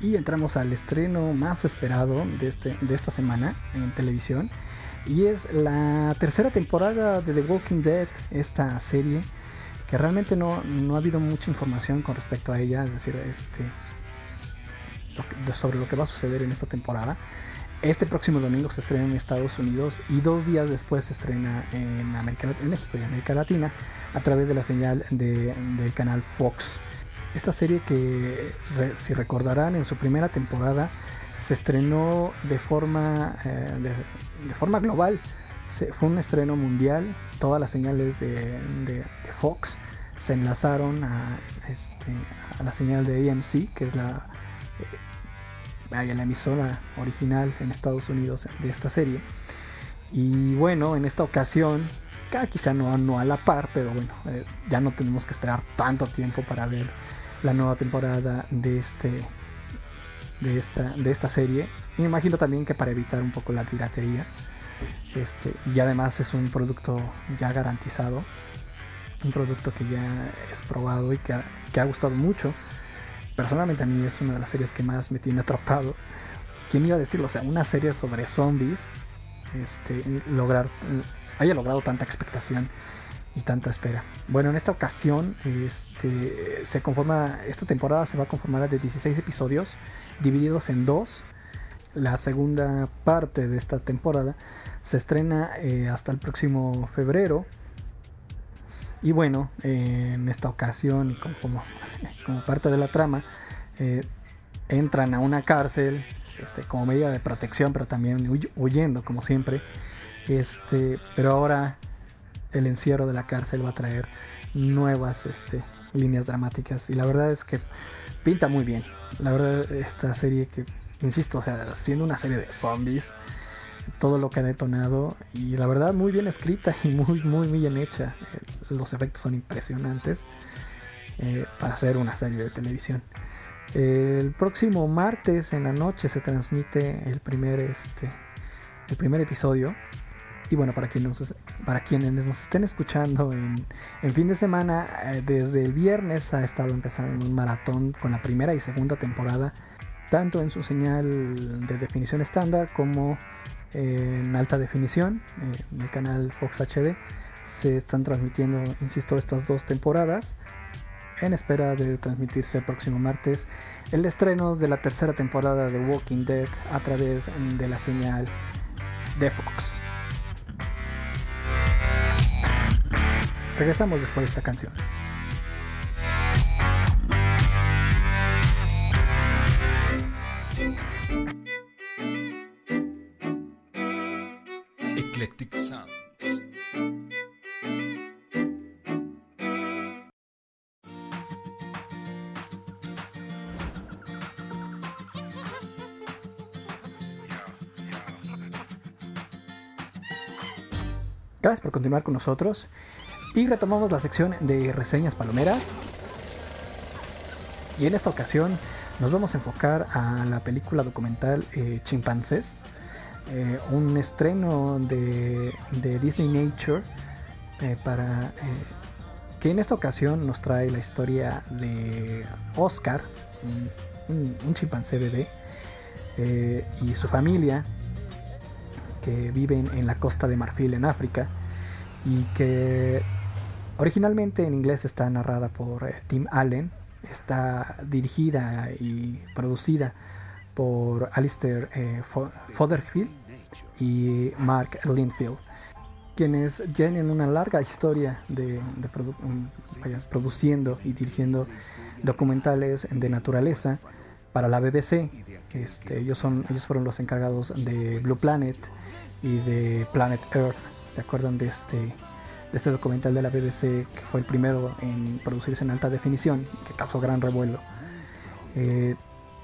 Y entramos al estreno más esperado de, este, de esta semana en televisión. Y es la tercera temporada de The Walking Dead, esta serie que realmente no, no ha habido mucha información con respecto a ella, es decir, este, sobre lo que va a suceder en esta temporada. Este próximo domingo se estrena en Estados Unidos y dos días después se estrena en, América, en México y América Latina a través de la señal de- del canal Fox. Esta serie que, si recordarán, en su primera temporada se estrenó de forma, eh, de, forma global. Fue un estreno mundial. Todas las señales de, Fox se enlazaron a, este, a la señal de AMC, que es la, vaya, la emisora original en Estados Unidos de esta serie. Y bueno, en esta ocasión, ca- quizá no, no a la par, pero bueno, eh, ya no tenemos que esperar tanto tiempo para ver la nueva temporada de este de esta de esta serie. Me imagino también que para evitar un poco la piratería. Este, y además es un producto ya garantizado. Un producto que ya es probado y que que ha gustado mucho. Personalmente a mí es una de las series que más me tiene atrapado. ¿Quién iba a decirlo? O sea, una serie sobre zombies. Este, lograr, haya logrado tanta expectación y tanta espera. Bueno, en esta ocasión este, se conforma, esta temporada se va a conformar de 16 episodios divididos en dos. La segunda parte de esta temporada se estrena eh, hasta el próximo febrero. Y bueno, eh, en esta ocasión, como, parte de la trama, eh, entran a una cárcel este, como medida de protección, pero también huy- huyendo, como siempre. Este, pero ahora el encierro de la cárcel va a traer nuevas este, líneas dramáticas. Y la verdad es que pinta muy bien. La verdad, esta serie que, insisto, sea, siendo una serie de zombies, todo lo que ha detonado y la verdad muy bien escrita y muy, muy bien hecha. Eh, Los efectos son impresionantes eh, para hacer una serie de televisión. El próximo martes en la noche se transmite el primer, este, el primer episodio. Y bueno, para quienes nos, para quienes nos estén escuchando en, en fin de semana, eh, desde el viernes ha estado empezando un maratón con la primera y segunda temporada, tanto en su señal de definición estándar como en alta definición, eh, en el canal Fox HD. Se están transmitiendo, insisto, estas dos temporadas en espera de transmitirse el próximo martes el estreno de la tercera temporada de Walking Dead a través de la señal de Fox. Regresamos después de esta canción. Continuar con nosotros. Y retomamos la sección de reseñas palomeras. Y en esta ocasión nos vamos a enfocar a la película documental eh, Chimpancés. eh, un estreno de, Disney Nature eh, para que en esta ocasión nos trae la historia de Oscar, un, un- chimpancé bebé, y su familia que viven en la costa de Marfil en África y que originalmente en inglés está narrada por eh, Tim Allen, está dirigida y producida por Alistair eh, Fo- Fothergill y Mark Linfield, quienes tienen una larga historia de, vaya, produciendo y dirigiendo documentales de naturaleza para la BBC. Este, ellos, son, ellos fueron los encargados de Blue Planet y de Planet Earth. ¿Se acuerdan de este, de este documental de la BBC que fue el primero en producirse en alta definición, que causó gran revuelo? Eh,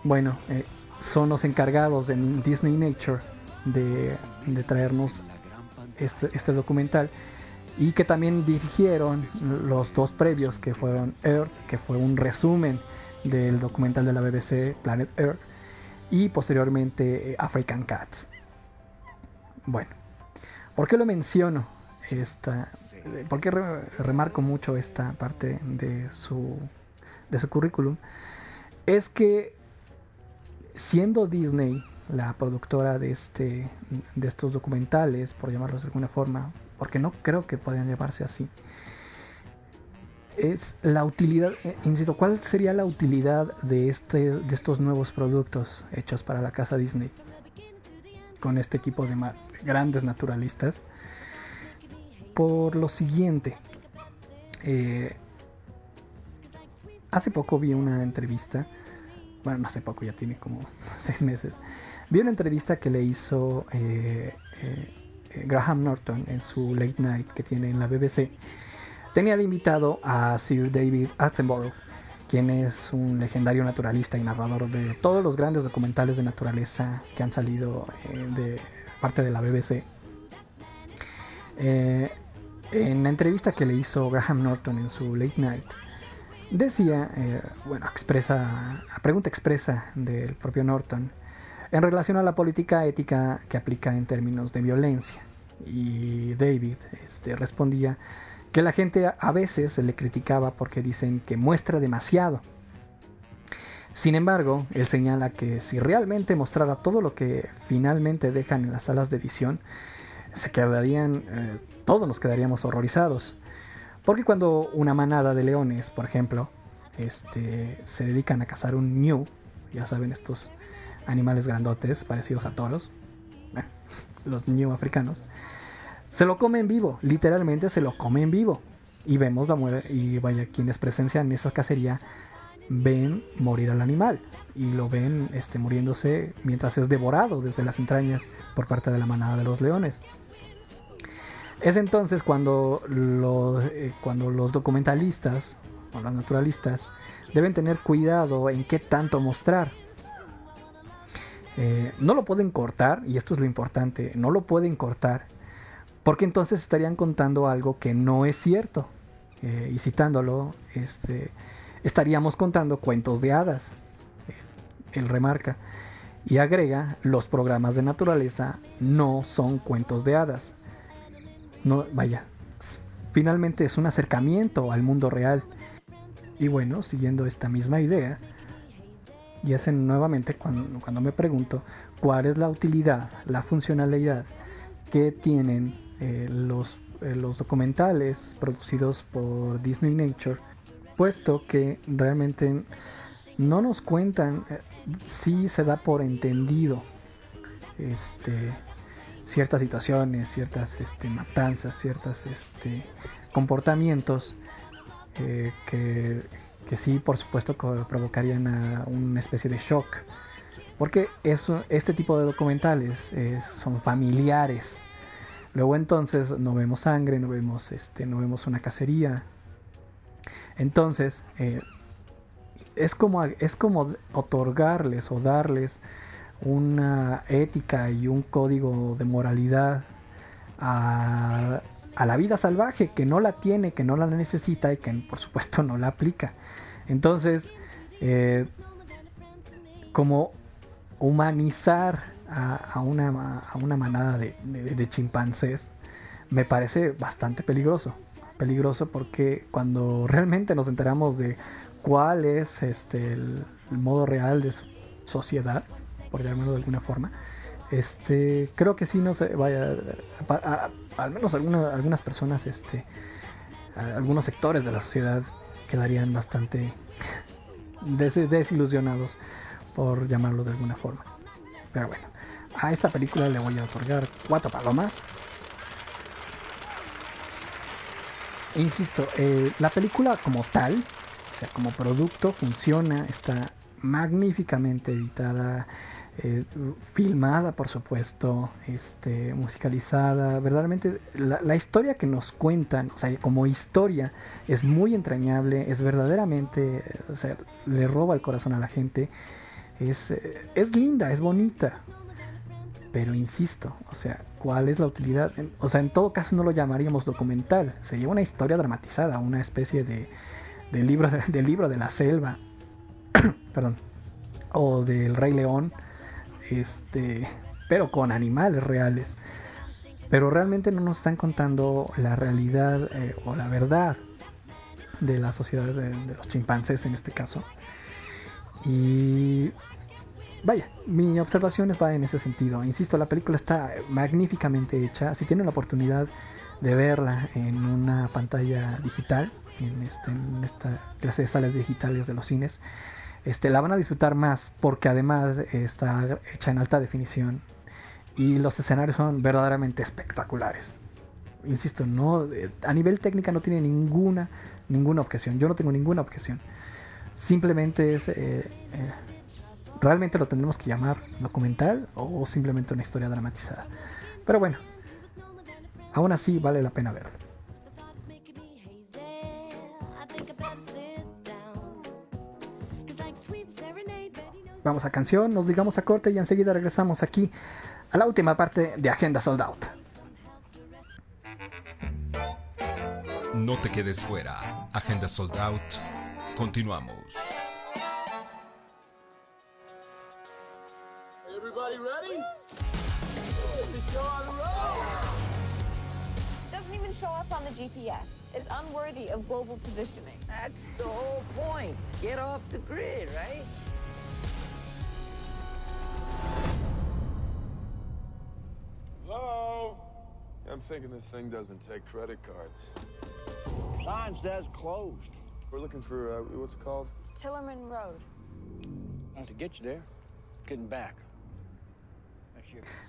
bueno, eh, son los encargados de Disney Nature de, de traernos este, este documental y que también dirigieron los dos previos que fueron Earth, que fue un resumen del documental de la BBC Planet Earth y posteriormente eh, African Cats. Bueno, ¿por qué lo menciono? Esta, eh, ¿Por qué re- remarco mucho esta parte de su, de su currículum? Es que siendo Disney la productora de, este, de estos documentales, por llamarlos de alguna forma, porque no creo que puedan llamarse así, es la utilidad, eh, insisto, ¿cuál sería la utilidad de, este, de estos nuevos productos hechos para la casa Disney? Con este equipo de grandes naturalistas. Por lo siguiente, eh, hace poco vi una entrevista, bueno, no hace poco, ya tiene como seis meses, vi una entrevista que le hizo eh, eh, Graham Norton en su late night que tiene en la BBC. Tenía de invitado a Sir David Attenborough, quien es un legendario naturalista y narrador de todos los grandes documentales de naturaleza que han salido eh, de parte de la BBC. Eh, en la entrevista que le hizo Graham Norton en su late night, decía, eh, bueno, expresa, a pregunta expresa del propio Norton, en relación a la política ética que aplica en términos de violencia. Y David este, respondía que la gente a- veces se le criticaba porque dicen que muestra demasiado. Sin embargo, él señala que si realmente mostrara todo lo que finalmente dejan en las salas de edición, se quedarían, eh, todos nos quedaríamos horrorizados. Porque cuando una manada de leones, por ejemplo, este, se dedican a cazar un ñu, ya saben, estos animales grandotes parecidos a toros, eh, los ñu africanos, se lo comen vivo, literalmente se lo comen vivo. Y vemos la muerte, y vaya, quienes presencian esa cacería ven morir al animal y lo ven este, muriéndose mientras es devorado desde las entrañas por parte de la manada de los leones. Es entonces cuando los, eh, cuando los documentalistas o los naturalistas deben tener cuidado en qué tanto mostrar. Eh, no lo pueden cortar, y esto es lo importante, no lo pueden cortar, porque entonces estarían contando algo que no es cierto. Eh, y citándolo, este, estaríamos contando cuentos de hadas. Él remarca. Y agrega, los programas de naturaleza no son cuentos de hadas. No, vaya, finalmente es un acercamiento al mundo real. Y bueno, siguiendo esta misma idea, y es en- nuevamente cuando, cuando me pregunto cuál es la utilidad, la funcionalidad que tienen eh, los, eh, los documentales producidos por Disney Nature, puesto que realmente no nos cuentan, eh, sí se da por entendido este, ciertas situaciones, ciertas este, matanzas, ciertos este, comportamientos eh, que, que sí, por supuesto, provocarían a una especie de shock. Porque eso, este tipo de documentales es- son familiares. Luego entonces no vemos sangre, no vemos, este, no vemos una cacería. Entonces, eh, es, como, es como otorgarles o darles una ética y un código de moralidad a, la vida salvaje, que no la tiene, que no la necesita y que por supuesto no la aplica. Entonces, eh, como humanizar a, una, a una, manada de, de, chimpancés me parece bastante peligroso. Peligroso porque cuando realmente nos enteramos de cuál es este, el, modo real de su sociedad, por llamarlo de alguna forma, este, creo que sí no se vaya, al menos algunas personas, este, algunos sectores de la sociedad quedarían bastante desilusionados, por llamarlo de alguna forma. Pero bueno, a esta película le voy a otorgar cuatro palomas. Insisto, eh, la película como tal, o sea, como producto, funciona, está magníficamente editada, eh, filmada, por supuesto, este, musicalizada. Verdaderamente, la, historia que nos cuentan, o sea, como historia, es muy entrañable, es verdaderamente, o sea, le roba el corazón a la gente. Es, eh, es linda, es bonita. Pero insisto, o sea, ¿cuál es la utilidad? O sea, en todo caso no lo llamaríamos documental, sería una historia dramatizada, una especie de, libro, de, libro de la selva, perdón, o del Rey León, este, pero con animales reales. Pero realmente no nos están contando la realidad eh, o la verdad de la sociedad de los chimpancés en este caso. Y vaya, mi observación va en ese sentido. Insisto, la película está magníficamente hecha. Si tienen la oportunidad de verla en una pantalla digital, en, este, en esta clase de salas digitales de los cines, este, la van a disfrutar más porque además está hecha en alta definición y los escenarios son verdaderamente espectaculares. Insisto, no, a nivel técnica no tiene ninguna, ninguna objeción. Yo no tengo ninguna objeción. Simplemente es eh, eh, realmente lo tendremos que llamar documental o simplemente una historia dramatizada. Pero bueno, aún así vale la pena verlo. Vamos a canción, nos digamos a corte y enseguida regresamos aquí a la última parte de Agenda Sold Out. No te quedes fuera. Agenda Sold Out. Continuamos. GPS is unworthy of global positioning. That's the whole point. Get off the grid, right? Hello? I'm thinking this thing doesn't take credit cards. Sign says closed. We're looking for, uh, what's it called? Tillerman Road. to get you there, getting back.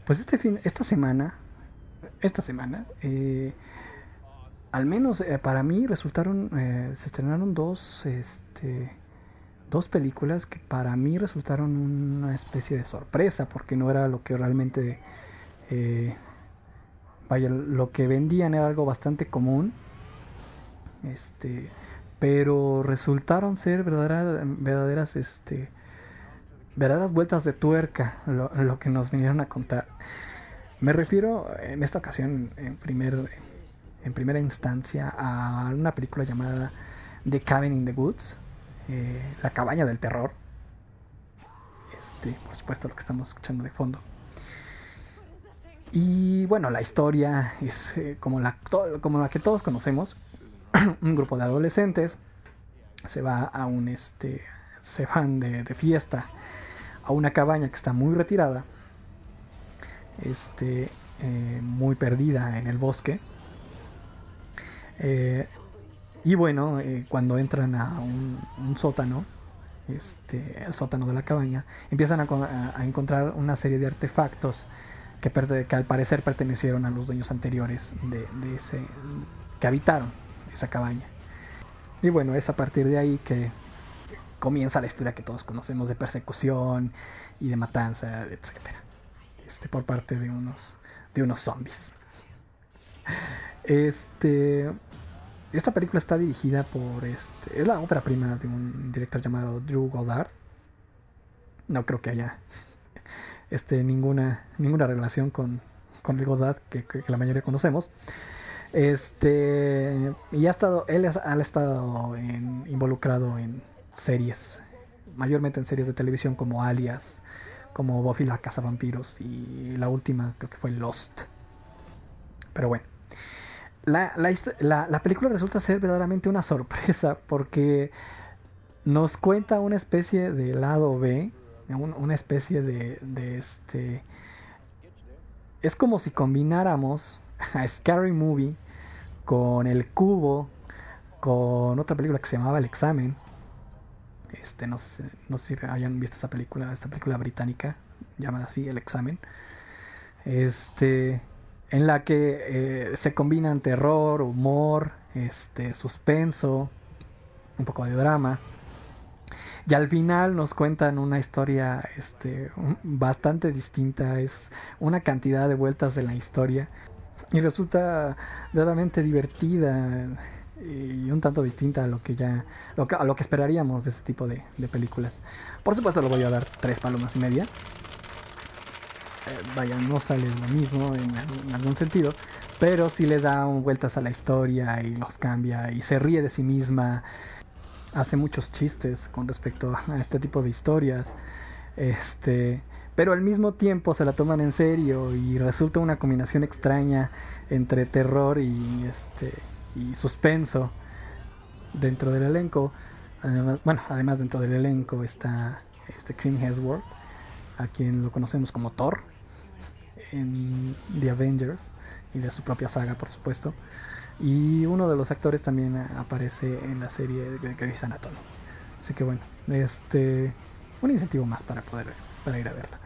Pues este fin, esta semana, esta semana, eh, al menos eh, para mí resultaron, eh, se estrenaron dos, este, dos películas que para mí resultaron una especie de sorpresa porque no era lo que realmente, eh, vaya, lo que vendían era algo bastante común, este, pero resultaron ser verdaderas, verdaderas, este, verdaderas vueltas de tuerca lo, lo que nos vinieron a contar. Me refiero en esta ocasión en primer en primera instancia a una película llamada The Cabin in the Woods, eh, La cabaña del terror. Este, por supuesto, lo que estamos escuchando de fondo. Y bueno, la historia es eh, como, la, que todos conocemos. un grupo de adolescentes se va a un este se van de, fiesta a una cabaña que está muy retirada este eh, muy perdida en el bosque eh, y bueno, eh, cuando entran a un, sótano, este, el sótano de la cabaña, empiezan a, encontrar una serie de artefactos que, que, al parecer pertenecieron a los dueños anteriores de, ese, que habitaron esa cabaña. Y bueno, es a partir de ahí que comienza la historia que todos conocemos de persecución y de matanza, etcétera, este, por parte de unos, de unos zombies. Este, esta película está dirigida por este, es la ópera prima de un director llamado Drew Goddard. No creo que haya este, ninguna, ninguna relación con, con el Goddard que, la mayoría conocemos. Este, y ha estado, él ha estado involucrado en series, mayormente en series de televisión como Alias, como Buffy la Casa Vampiros y la última creo que fue Lost. Pero bueno, la, la, película resulta ser verdaderamente una sorpresa porque nos cuenta una especie de lado B, una especie de, de este... Es como si combináramos a Scary Movie con El Cubo, con otra película que se llamaba El Examen. Este, no sé, no sé si hayan visto esa película, esta película británica, llamada así, El Examen. Este, en la que eh, se combinan terror, humor, este, suspenso, un poco de drama. Y al final nos cuentan una historia este, bastante distinta, es una cantidad de vueltas de la historia y resulta verdaderamente divertida y un tanto distinta a lo que ya a lo que esperaríamos de este tipo de, películas. Por supuesto, le voy a dar tres palomas y media. Eh, vaya, no sale lo mismo en, algún sentido, pero sí le da vueltas a la historia y los cambia y se ríe de sí misma. Hace muchos chistes con respecto a este tipo de historias. Este pero al mismo tiempo se la toman en serio y resulta una combinación extraña entre terror y este y suspenso dentro del elenco. Además, bueno, además dentro del elenco está este Kim Hemsworth, a quien lo conocemos como Thor en The Avengers y de su propia saga, por supuesto. Y uno de los actores también aparece en la serie de Grey's Anatomy. Así que bueno, este un incentivo más para poder para ir a verla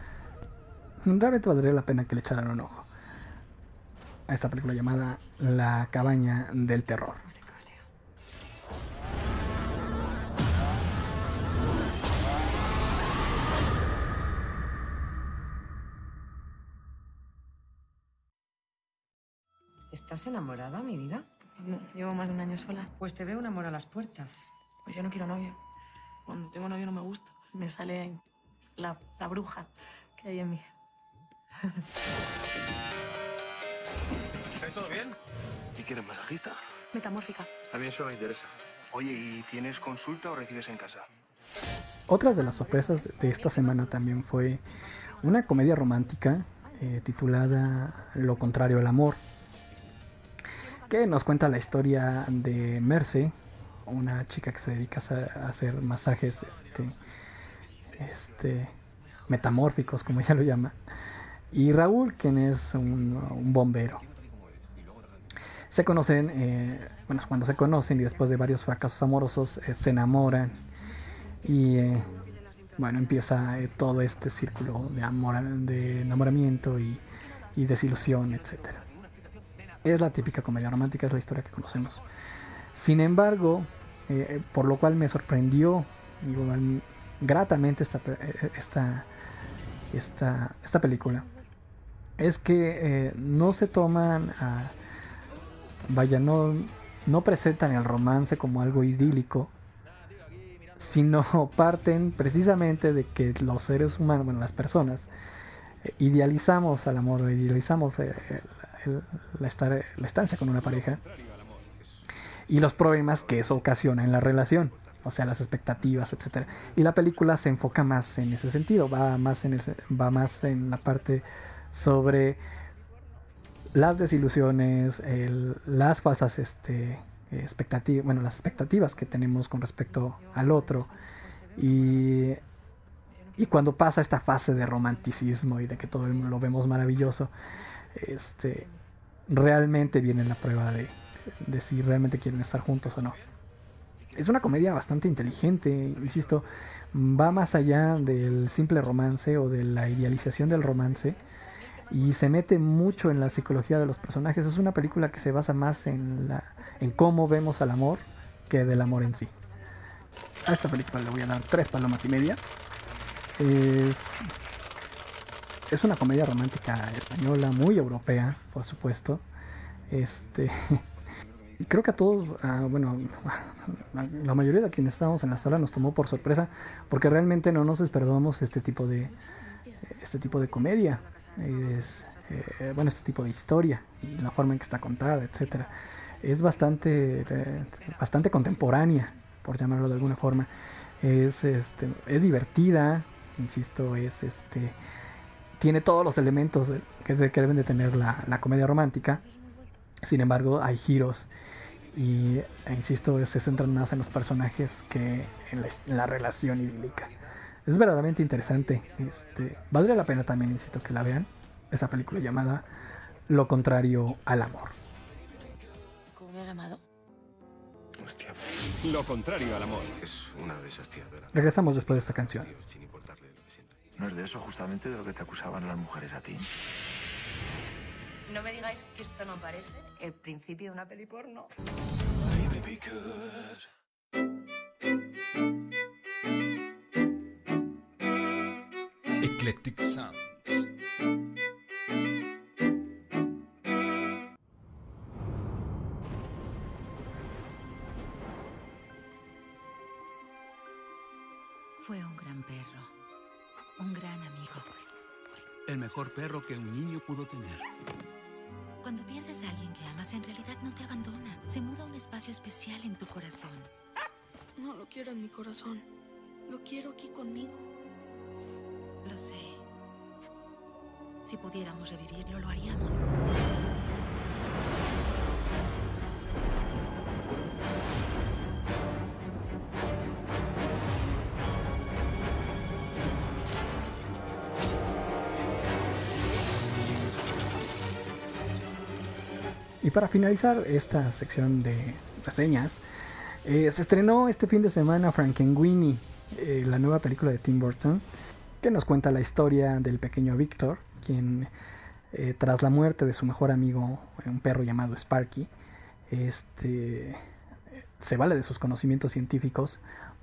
realmente valdría la pena que le echaran un ojo a esta película llamada La cabaña del terror. ¿Estás enamorada, mi vida? No, llevo más de un año sola. Pues te veo un amor a las puertas. Pues yo no quiero novio. Cuando tengo novio no me gusta. Me sale la, la bruja que hay en mí. ¿Estáis todo bien? ¿Y quieres masajista? Metamórfica. A mí eso me interesa. Oye, ¿y tienes consulta o recibes en casa? Otra de las sorpresas de esta semana también fue una comedia romántica eh, titulada Lo contrario al amor, que nos cuenta la historia de Merce, una chica que se dedica a hacer masajes este, este, metamórficos, como ella lo llama, y Raúl, quien es un, bombero. Se conocen, eh, bueno, cuando se conocen y después de varios fracasos amorosos eh, se enamoran y eh, bueno, empieza todo este círculo de, amor, de enamoramiento y, desilusión, etc. Es la típica comedia romántica, es la historia que conocemos. Sin embargo, por lo cual me sorprendió gratamente esta, esta, esta, esta película es que eh, no se toman a, vaya, no, no presentan el romance como algo idílico, sino parten precisamente de que los seres humanos, bueno, las personas, eh, idealizamos al amor, idealizamos la, estar, la estancia con una pareja y los problemas que eso ocasiona en la relación, o sea, las expectativas, etcétera. Y la película se enfoca más en ese sentido, va más en ese, va más en la parte sobre las desilusiones, las falsas este, expectativas, bueno, las expectativas que tenemos con respecto al otro. Y, y cuando pasa esta fase de romanticismo y de que todo lo vemos maravilloso, este, realmente viene la prueba de, de si realmente quieren estar juntos o no. Es una comedia bastante inteligente, insisto, va más allá del simple romance o de la idealización del romance y se mete mucho en la psicología de los personajes. Es una película que se basa más en, la, en cómo vemos al amor que del amor en sí. A esta película le voy a dar tres palomas y media. Es, es una comedia romántica española, muy europea, por supuesto. Este, creo que a todos, bueno, la mayoría de quienes estábamos en la sala nos tomó por sorpresa, porque realmente no nos esperábamos este tipo de, este tipo de comedia, es, eh, bueno, este tipo de historia y la forma en que está contada, etcétera. Es bastante, eh, bastante contemporánea, por llamarlo de alguna forma. Es, este, es divertida, insisto, es este tiene todos los elementos que, que deben de tener la, la, comedia romántica. Sin embargo, hay giros y, e insisto, se centran más en los personajes que en la, en la relación idílica. Es verdaderamente interesante. Este, valdría la pena también, insisto, que la vean. Esa película llamada Lo contrario al amor. ¿Cómo me has llamado? Hostia. Lo contrario al amor. Es una de esas tías de la... Regresamos después de esta canción. ¿No es de eso justamente de lo que te acusaban las mujeres a ti? No me digáis que esto no parece el principio de una peli porno. Eclectic Sounds. El mejor perro que un niño pudo tener. Cuando pierdes a alguien que amas, en realidad no te abandona. Se muda a un espacio especial en tu corazón. No lo quiero en mi corazón. Lo quiero aquí conmigo. Lo sé. Si pudiéramos revivirlo, lo haríamos. Y para finalizar esta sección de reseñas, eh, se estrenó este fin de semana Frankenweenie, eh, la nueva película de Tim Burton, que nos cuenta la historia del pequeño Victor, quien eh, tras la muerte de su mejor amigo, un perro llamado Sparky, este, se vale de sus conocimientos científicos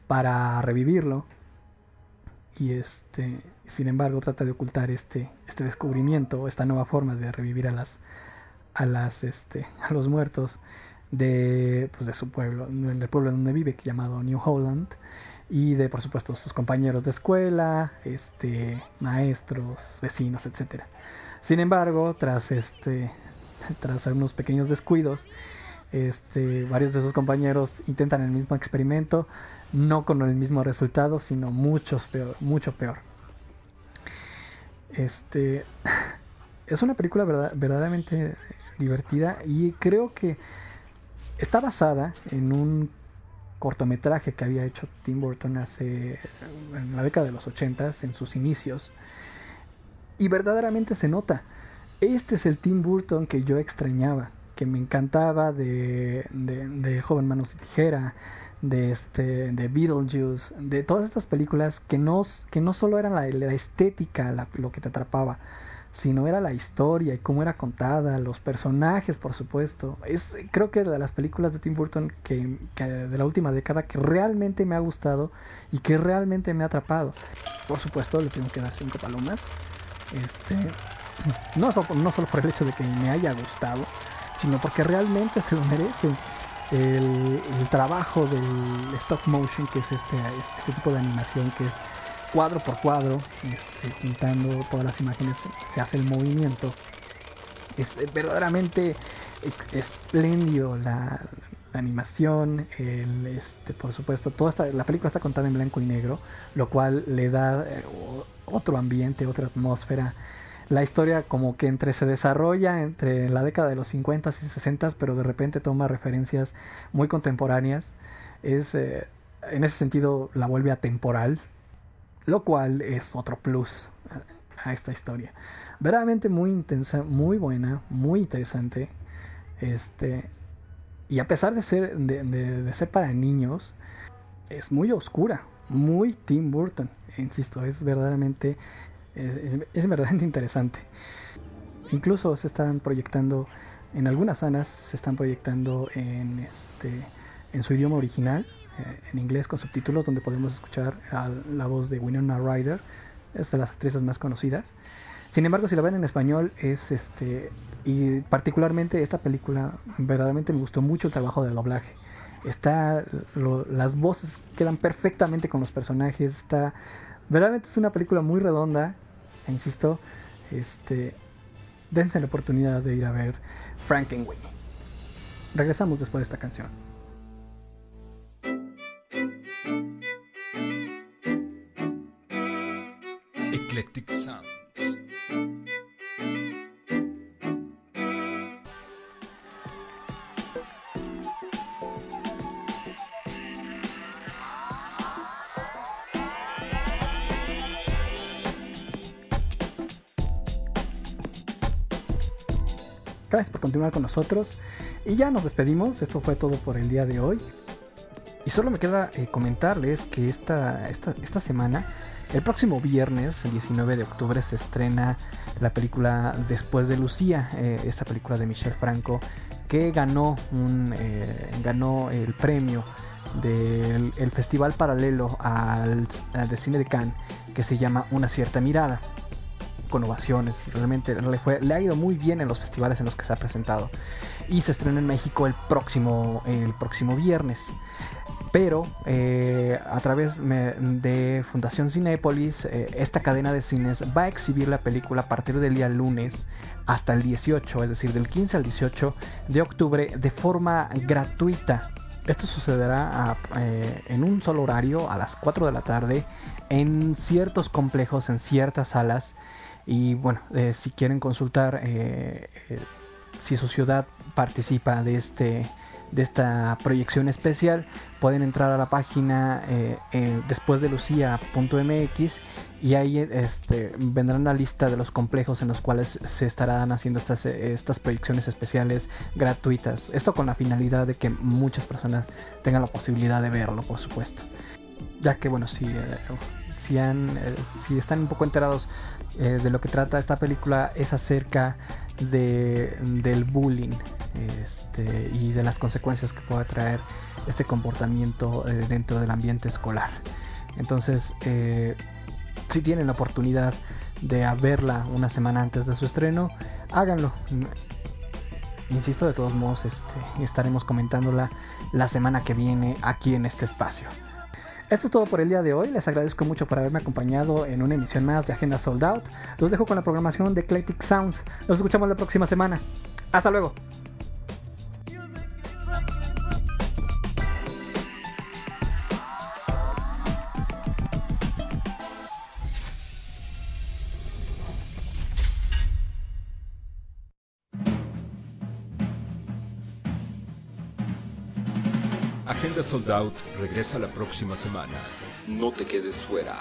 para revivirlo. Y este, sin embargo trata de ocultar este, este descubrimiento, esta nueva forma de revivir a las a las este a los muertos de pues de su pueblo del pueblo donde vive llamado New Holland. Y de por supuesto sus compañeros de escuela este maestros vecinos etcétera. Sin embargo tras este tras algunos pequeños descuidos este varios de sus compañeros intentan el mismo experimento no con el mismo resultado sino muchos peor mucho peor. Este es una película verdad, verdaderamente divertida y creo que está basada en un cortometraje que había hecho Tim Burton hace en la década de los 80 en sus inicios y verdaderamente se nota. Este es el Tim Burton que yo extrañaba que me encantaba de, de, de Joven Manos de Tijera de este de Beetlejuice de todas estas películas que no, que no solo eran la, estética lo que te atrapaba sino era la historia y cómo era contada, los personajes, por supuesto. Es creo que las películas de Tim Burton que, de la última década que realmente me ha gustado y que realmente me ha atrapado. Por supuesto, le tengo que dar cinco palomas. Este, no, no solo por el hecho de que me haya gustado, sino porque realmente se lo merece. El, el trabajo del stop motion, que es este, este tipo de animación que es cuadro por cuadro, este, pintando todas las imágenes, se hace el movimiento. Es verdaderamente espléndido la, animación, este, por supuesto, toda esta, la película está contada en blanco y negro, lo cual le da eh, otro ambiente, otra atmósfera. La historia como que entre se desarrolla entre la década de los 50 y 60, pero de repente toma referencias muy contemporáneas. Es, eh, en ese sentido, la vuelve atemporal, lo cual es otro plus a, esta historia. Verdaderamente muy intensa, muy buena, muy interesante. Este, y a pesar de ser, de, ser para niños, es muy oscura, muy Tim Burton. Insisto, es verdaderamente, es, es, verdaderamente interesante. Incluso se están proyectando, en algunas salas se están proyectando en, este, en su idioma original, eh, en inglés con subtítulos, donde podemos escuchar la voz de Winona Ryder, es de las actrices más conocidas. Sin embargo, si la ven en español, es este. Y particularmente esta película, verdaderamente me gustó mucho el trabajo del doblaje. Está. Las voces quedan perfectamente con los personajes. Está. Verdaderamente es una película muy redonda. E insisto, este, dense la oportunidad de ir a ver Frankenweenie. Regresamos después de esta canción. Eclectic Sounds. Gracias por continuar con nosotros. Y ya nos despedimos. Esto fue todo por el día de hoy. Y solo me queda eh, comentarles que esta, esta, esta semana, el próximo viernes, el 19 de octubre, se estrena la película Después de Lucía, eh, esta película de Michel Franco, que ganó, un, eh, ganó el premio del el festival paralelo al, de cine de Cannes, que se llama Una cierta mirada con ovaciones. Realmente le ha ido muy bien en los festivales en los que se ha presentado. Y se estrena en México el próximo, el próximo viernes. Pero eh, a través de Fundación Cinépolis, eh, esta cadena de cines va a exhibir la película a partir del día lunes hasta el 18, es decir, del 15 al 18 de octubre, de forma gratuita. Esto sucederá eh, en un solo horario, a las 4 de la tarde, en ciertos complejos, en ciertas salas. Y bueno, eh, si quieren consultar si su ciudad participa de este de esta proyección especial, pueden entrar a la página después de lucía.mx y ahí este, vendrán la lista de los complejos en los cuales se estarán haciendo estas, estas proyecciones especiales gratuitas. Esto con la finalidad de que muchas personas tengan la posibilidad de verlo, por supuesto. Ya que bueno, si si, han, si están un poco enterados eh, de lo que trata esta película es acerca de, del bullying este, y de las consecuencias que puede traer este comportamiento eh, dentro del ambiente escolar. Entonces, eh, si tienen la oportunidad de verla una semana antes de su estreno, háganlo. Insisto, de todos modos, este, estaremos comentándola la semana que viene aquí en este espacio. Esto es todo por el día de hoy. Les agradezco mucho por haberme acompañado en una emisión más de Agenda Sold Out. Los dejo con la programación de Eclectic Sounds. Los escuchamos la próxima semana. Hasta luego. Sold Out regresa la próxima semana. No te quedes fuera.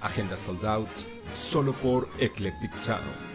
Agenda Sold Out solo por Eclectic Sound.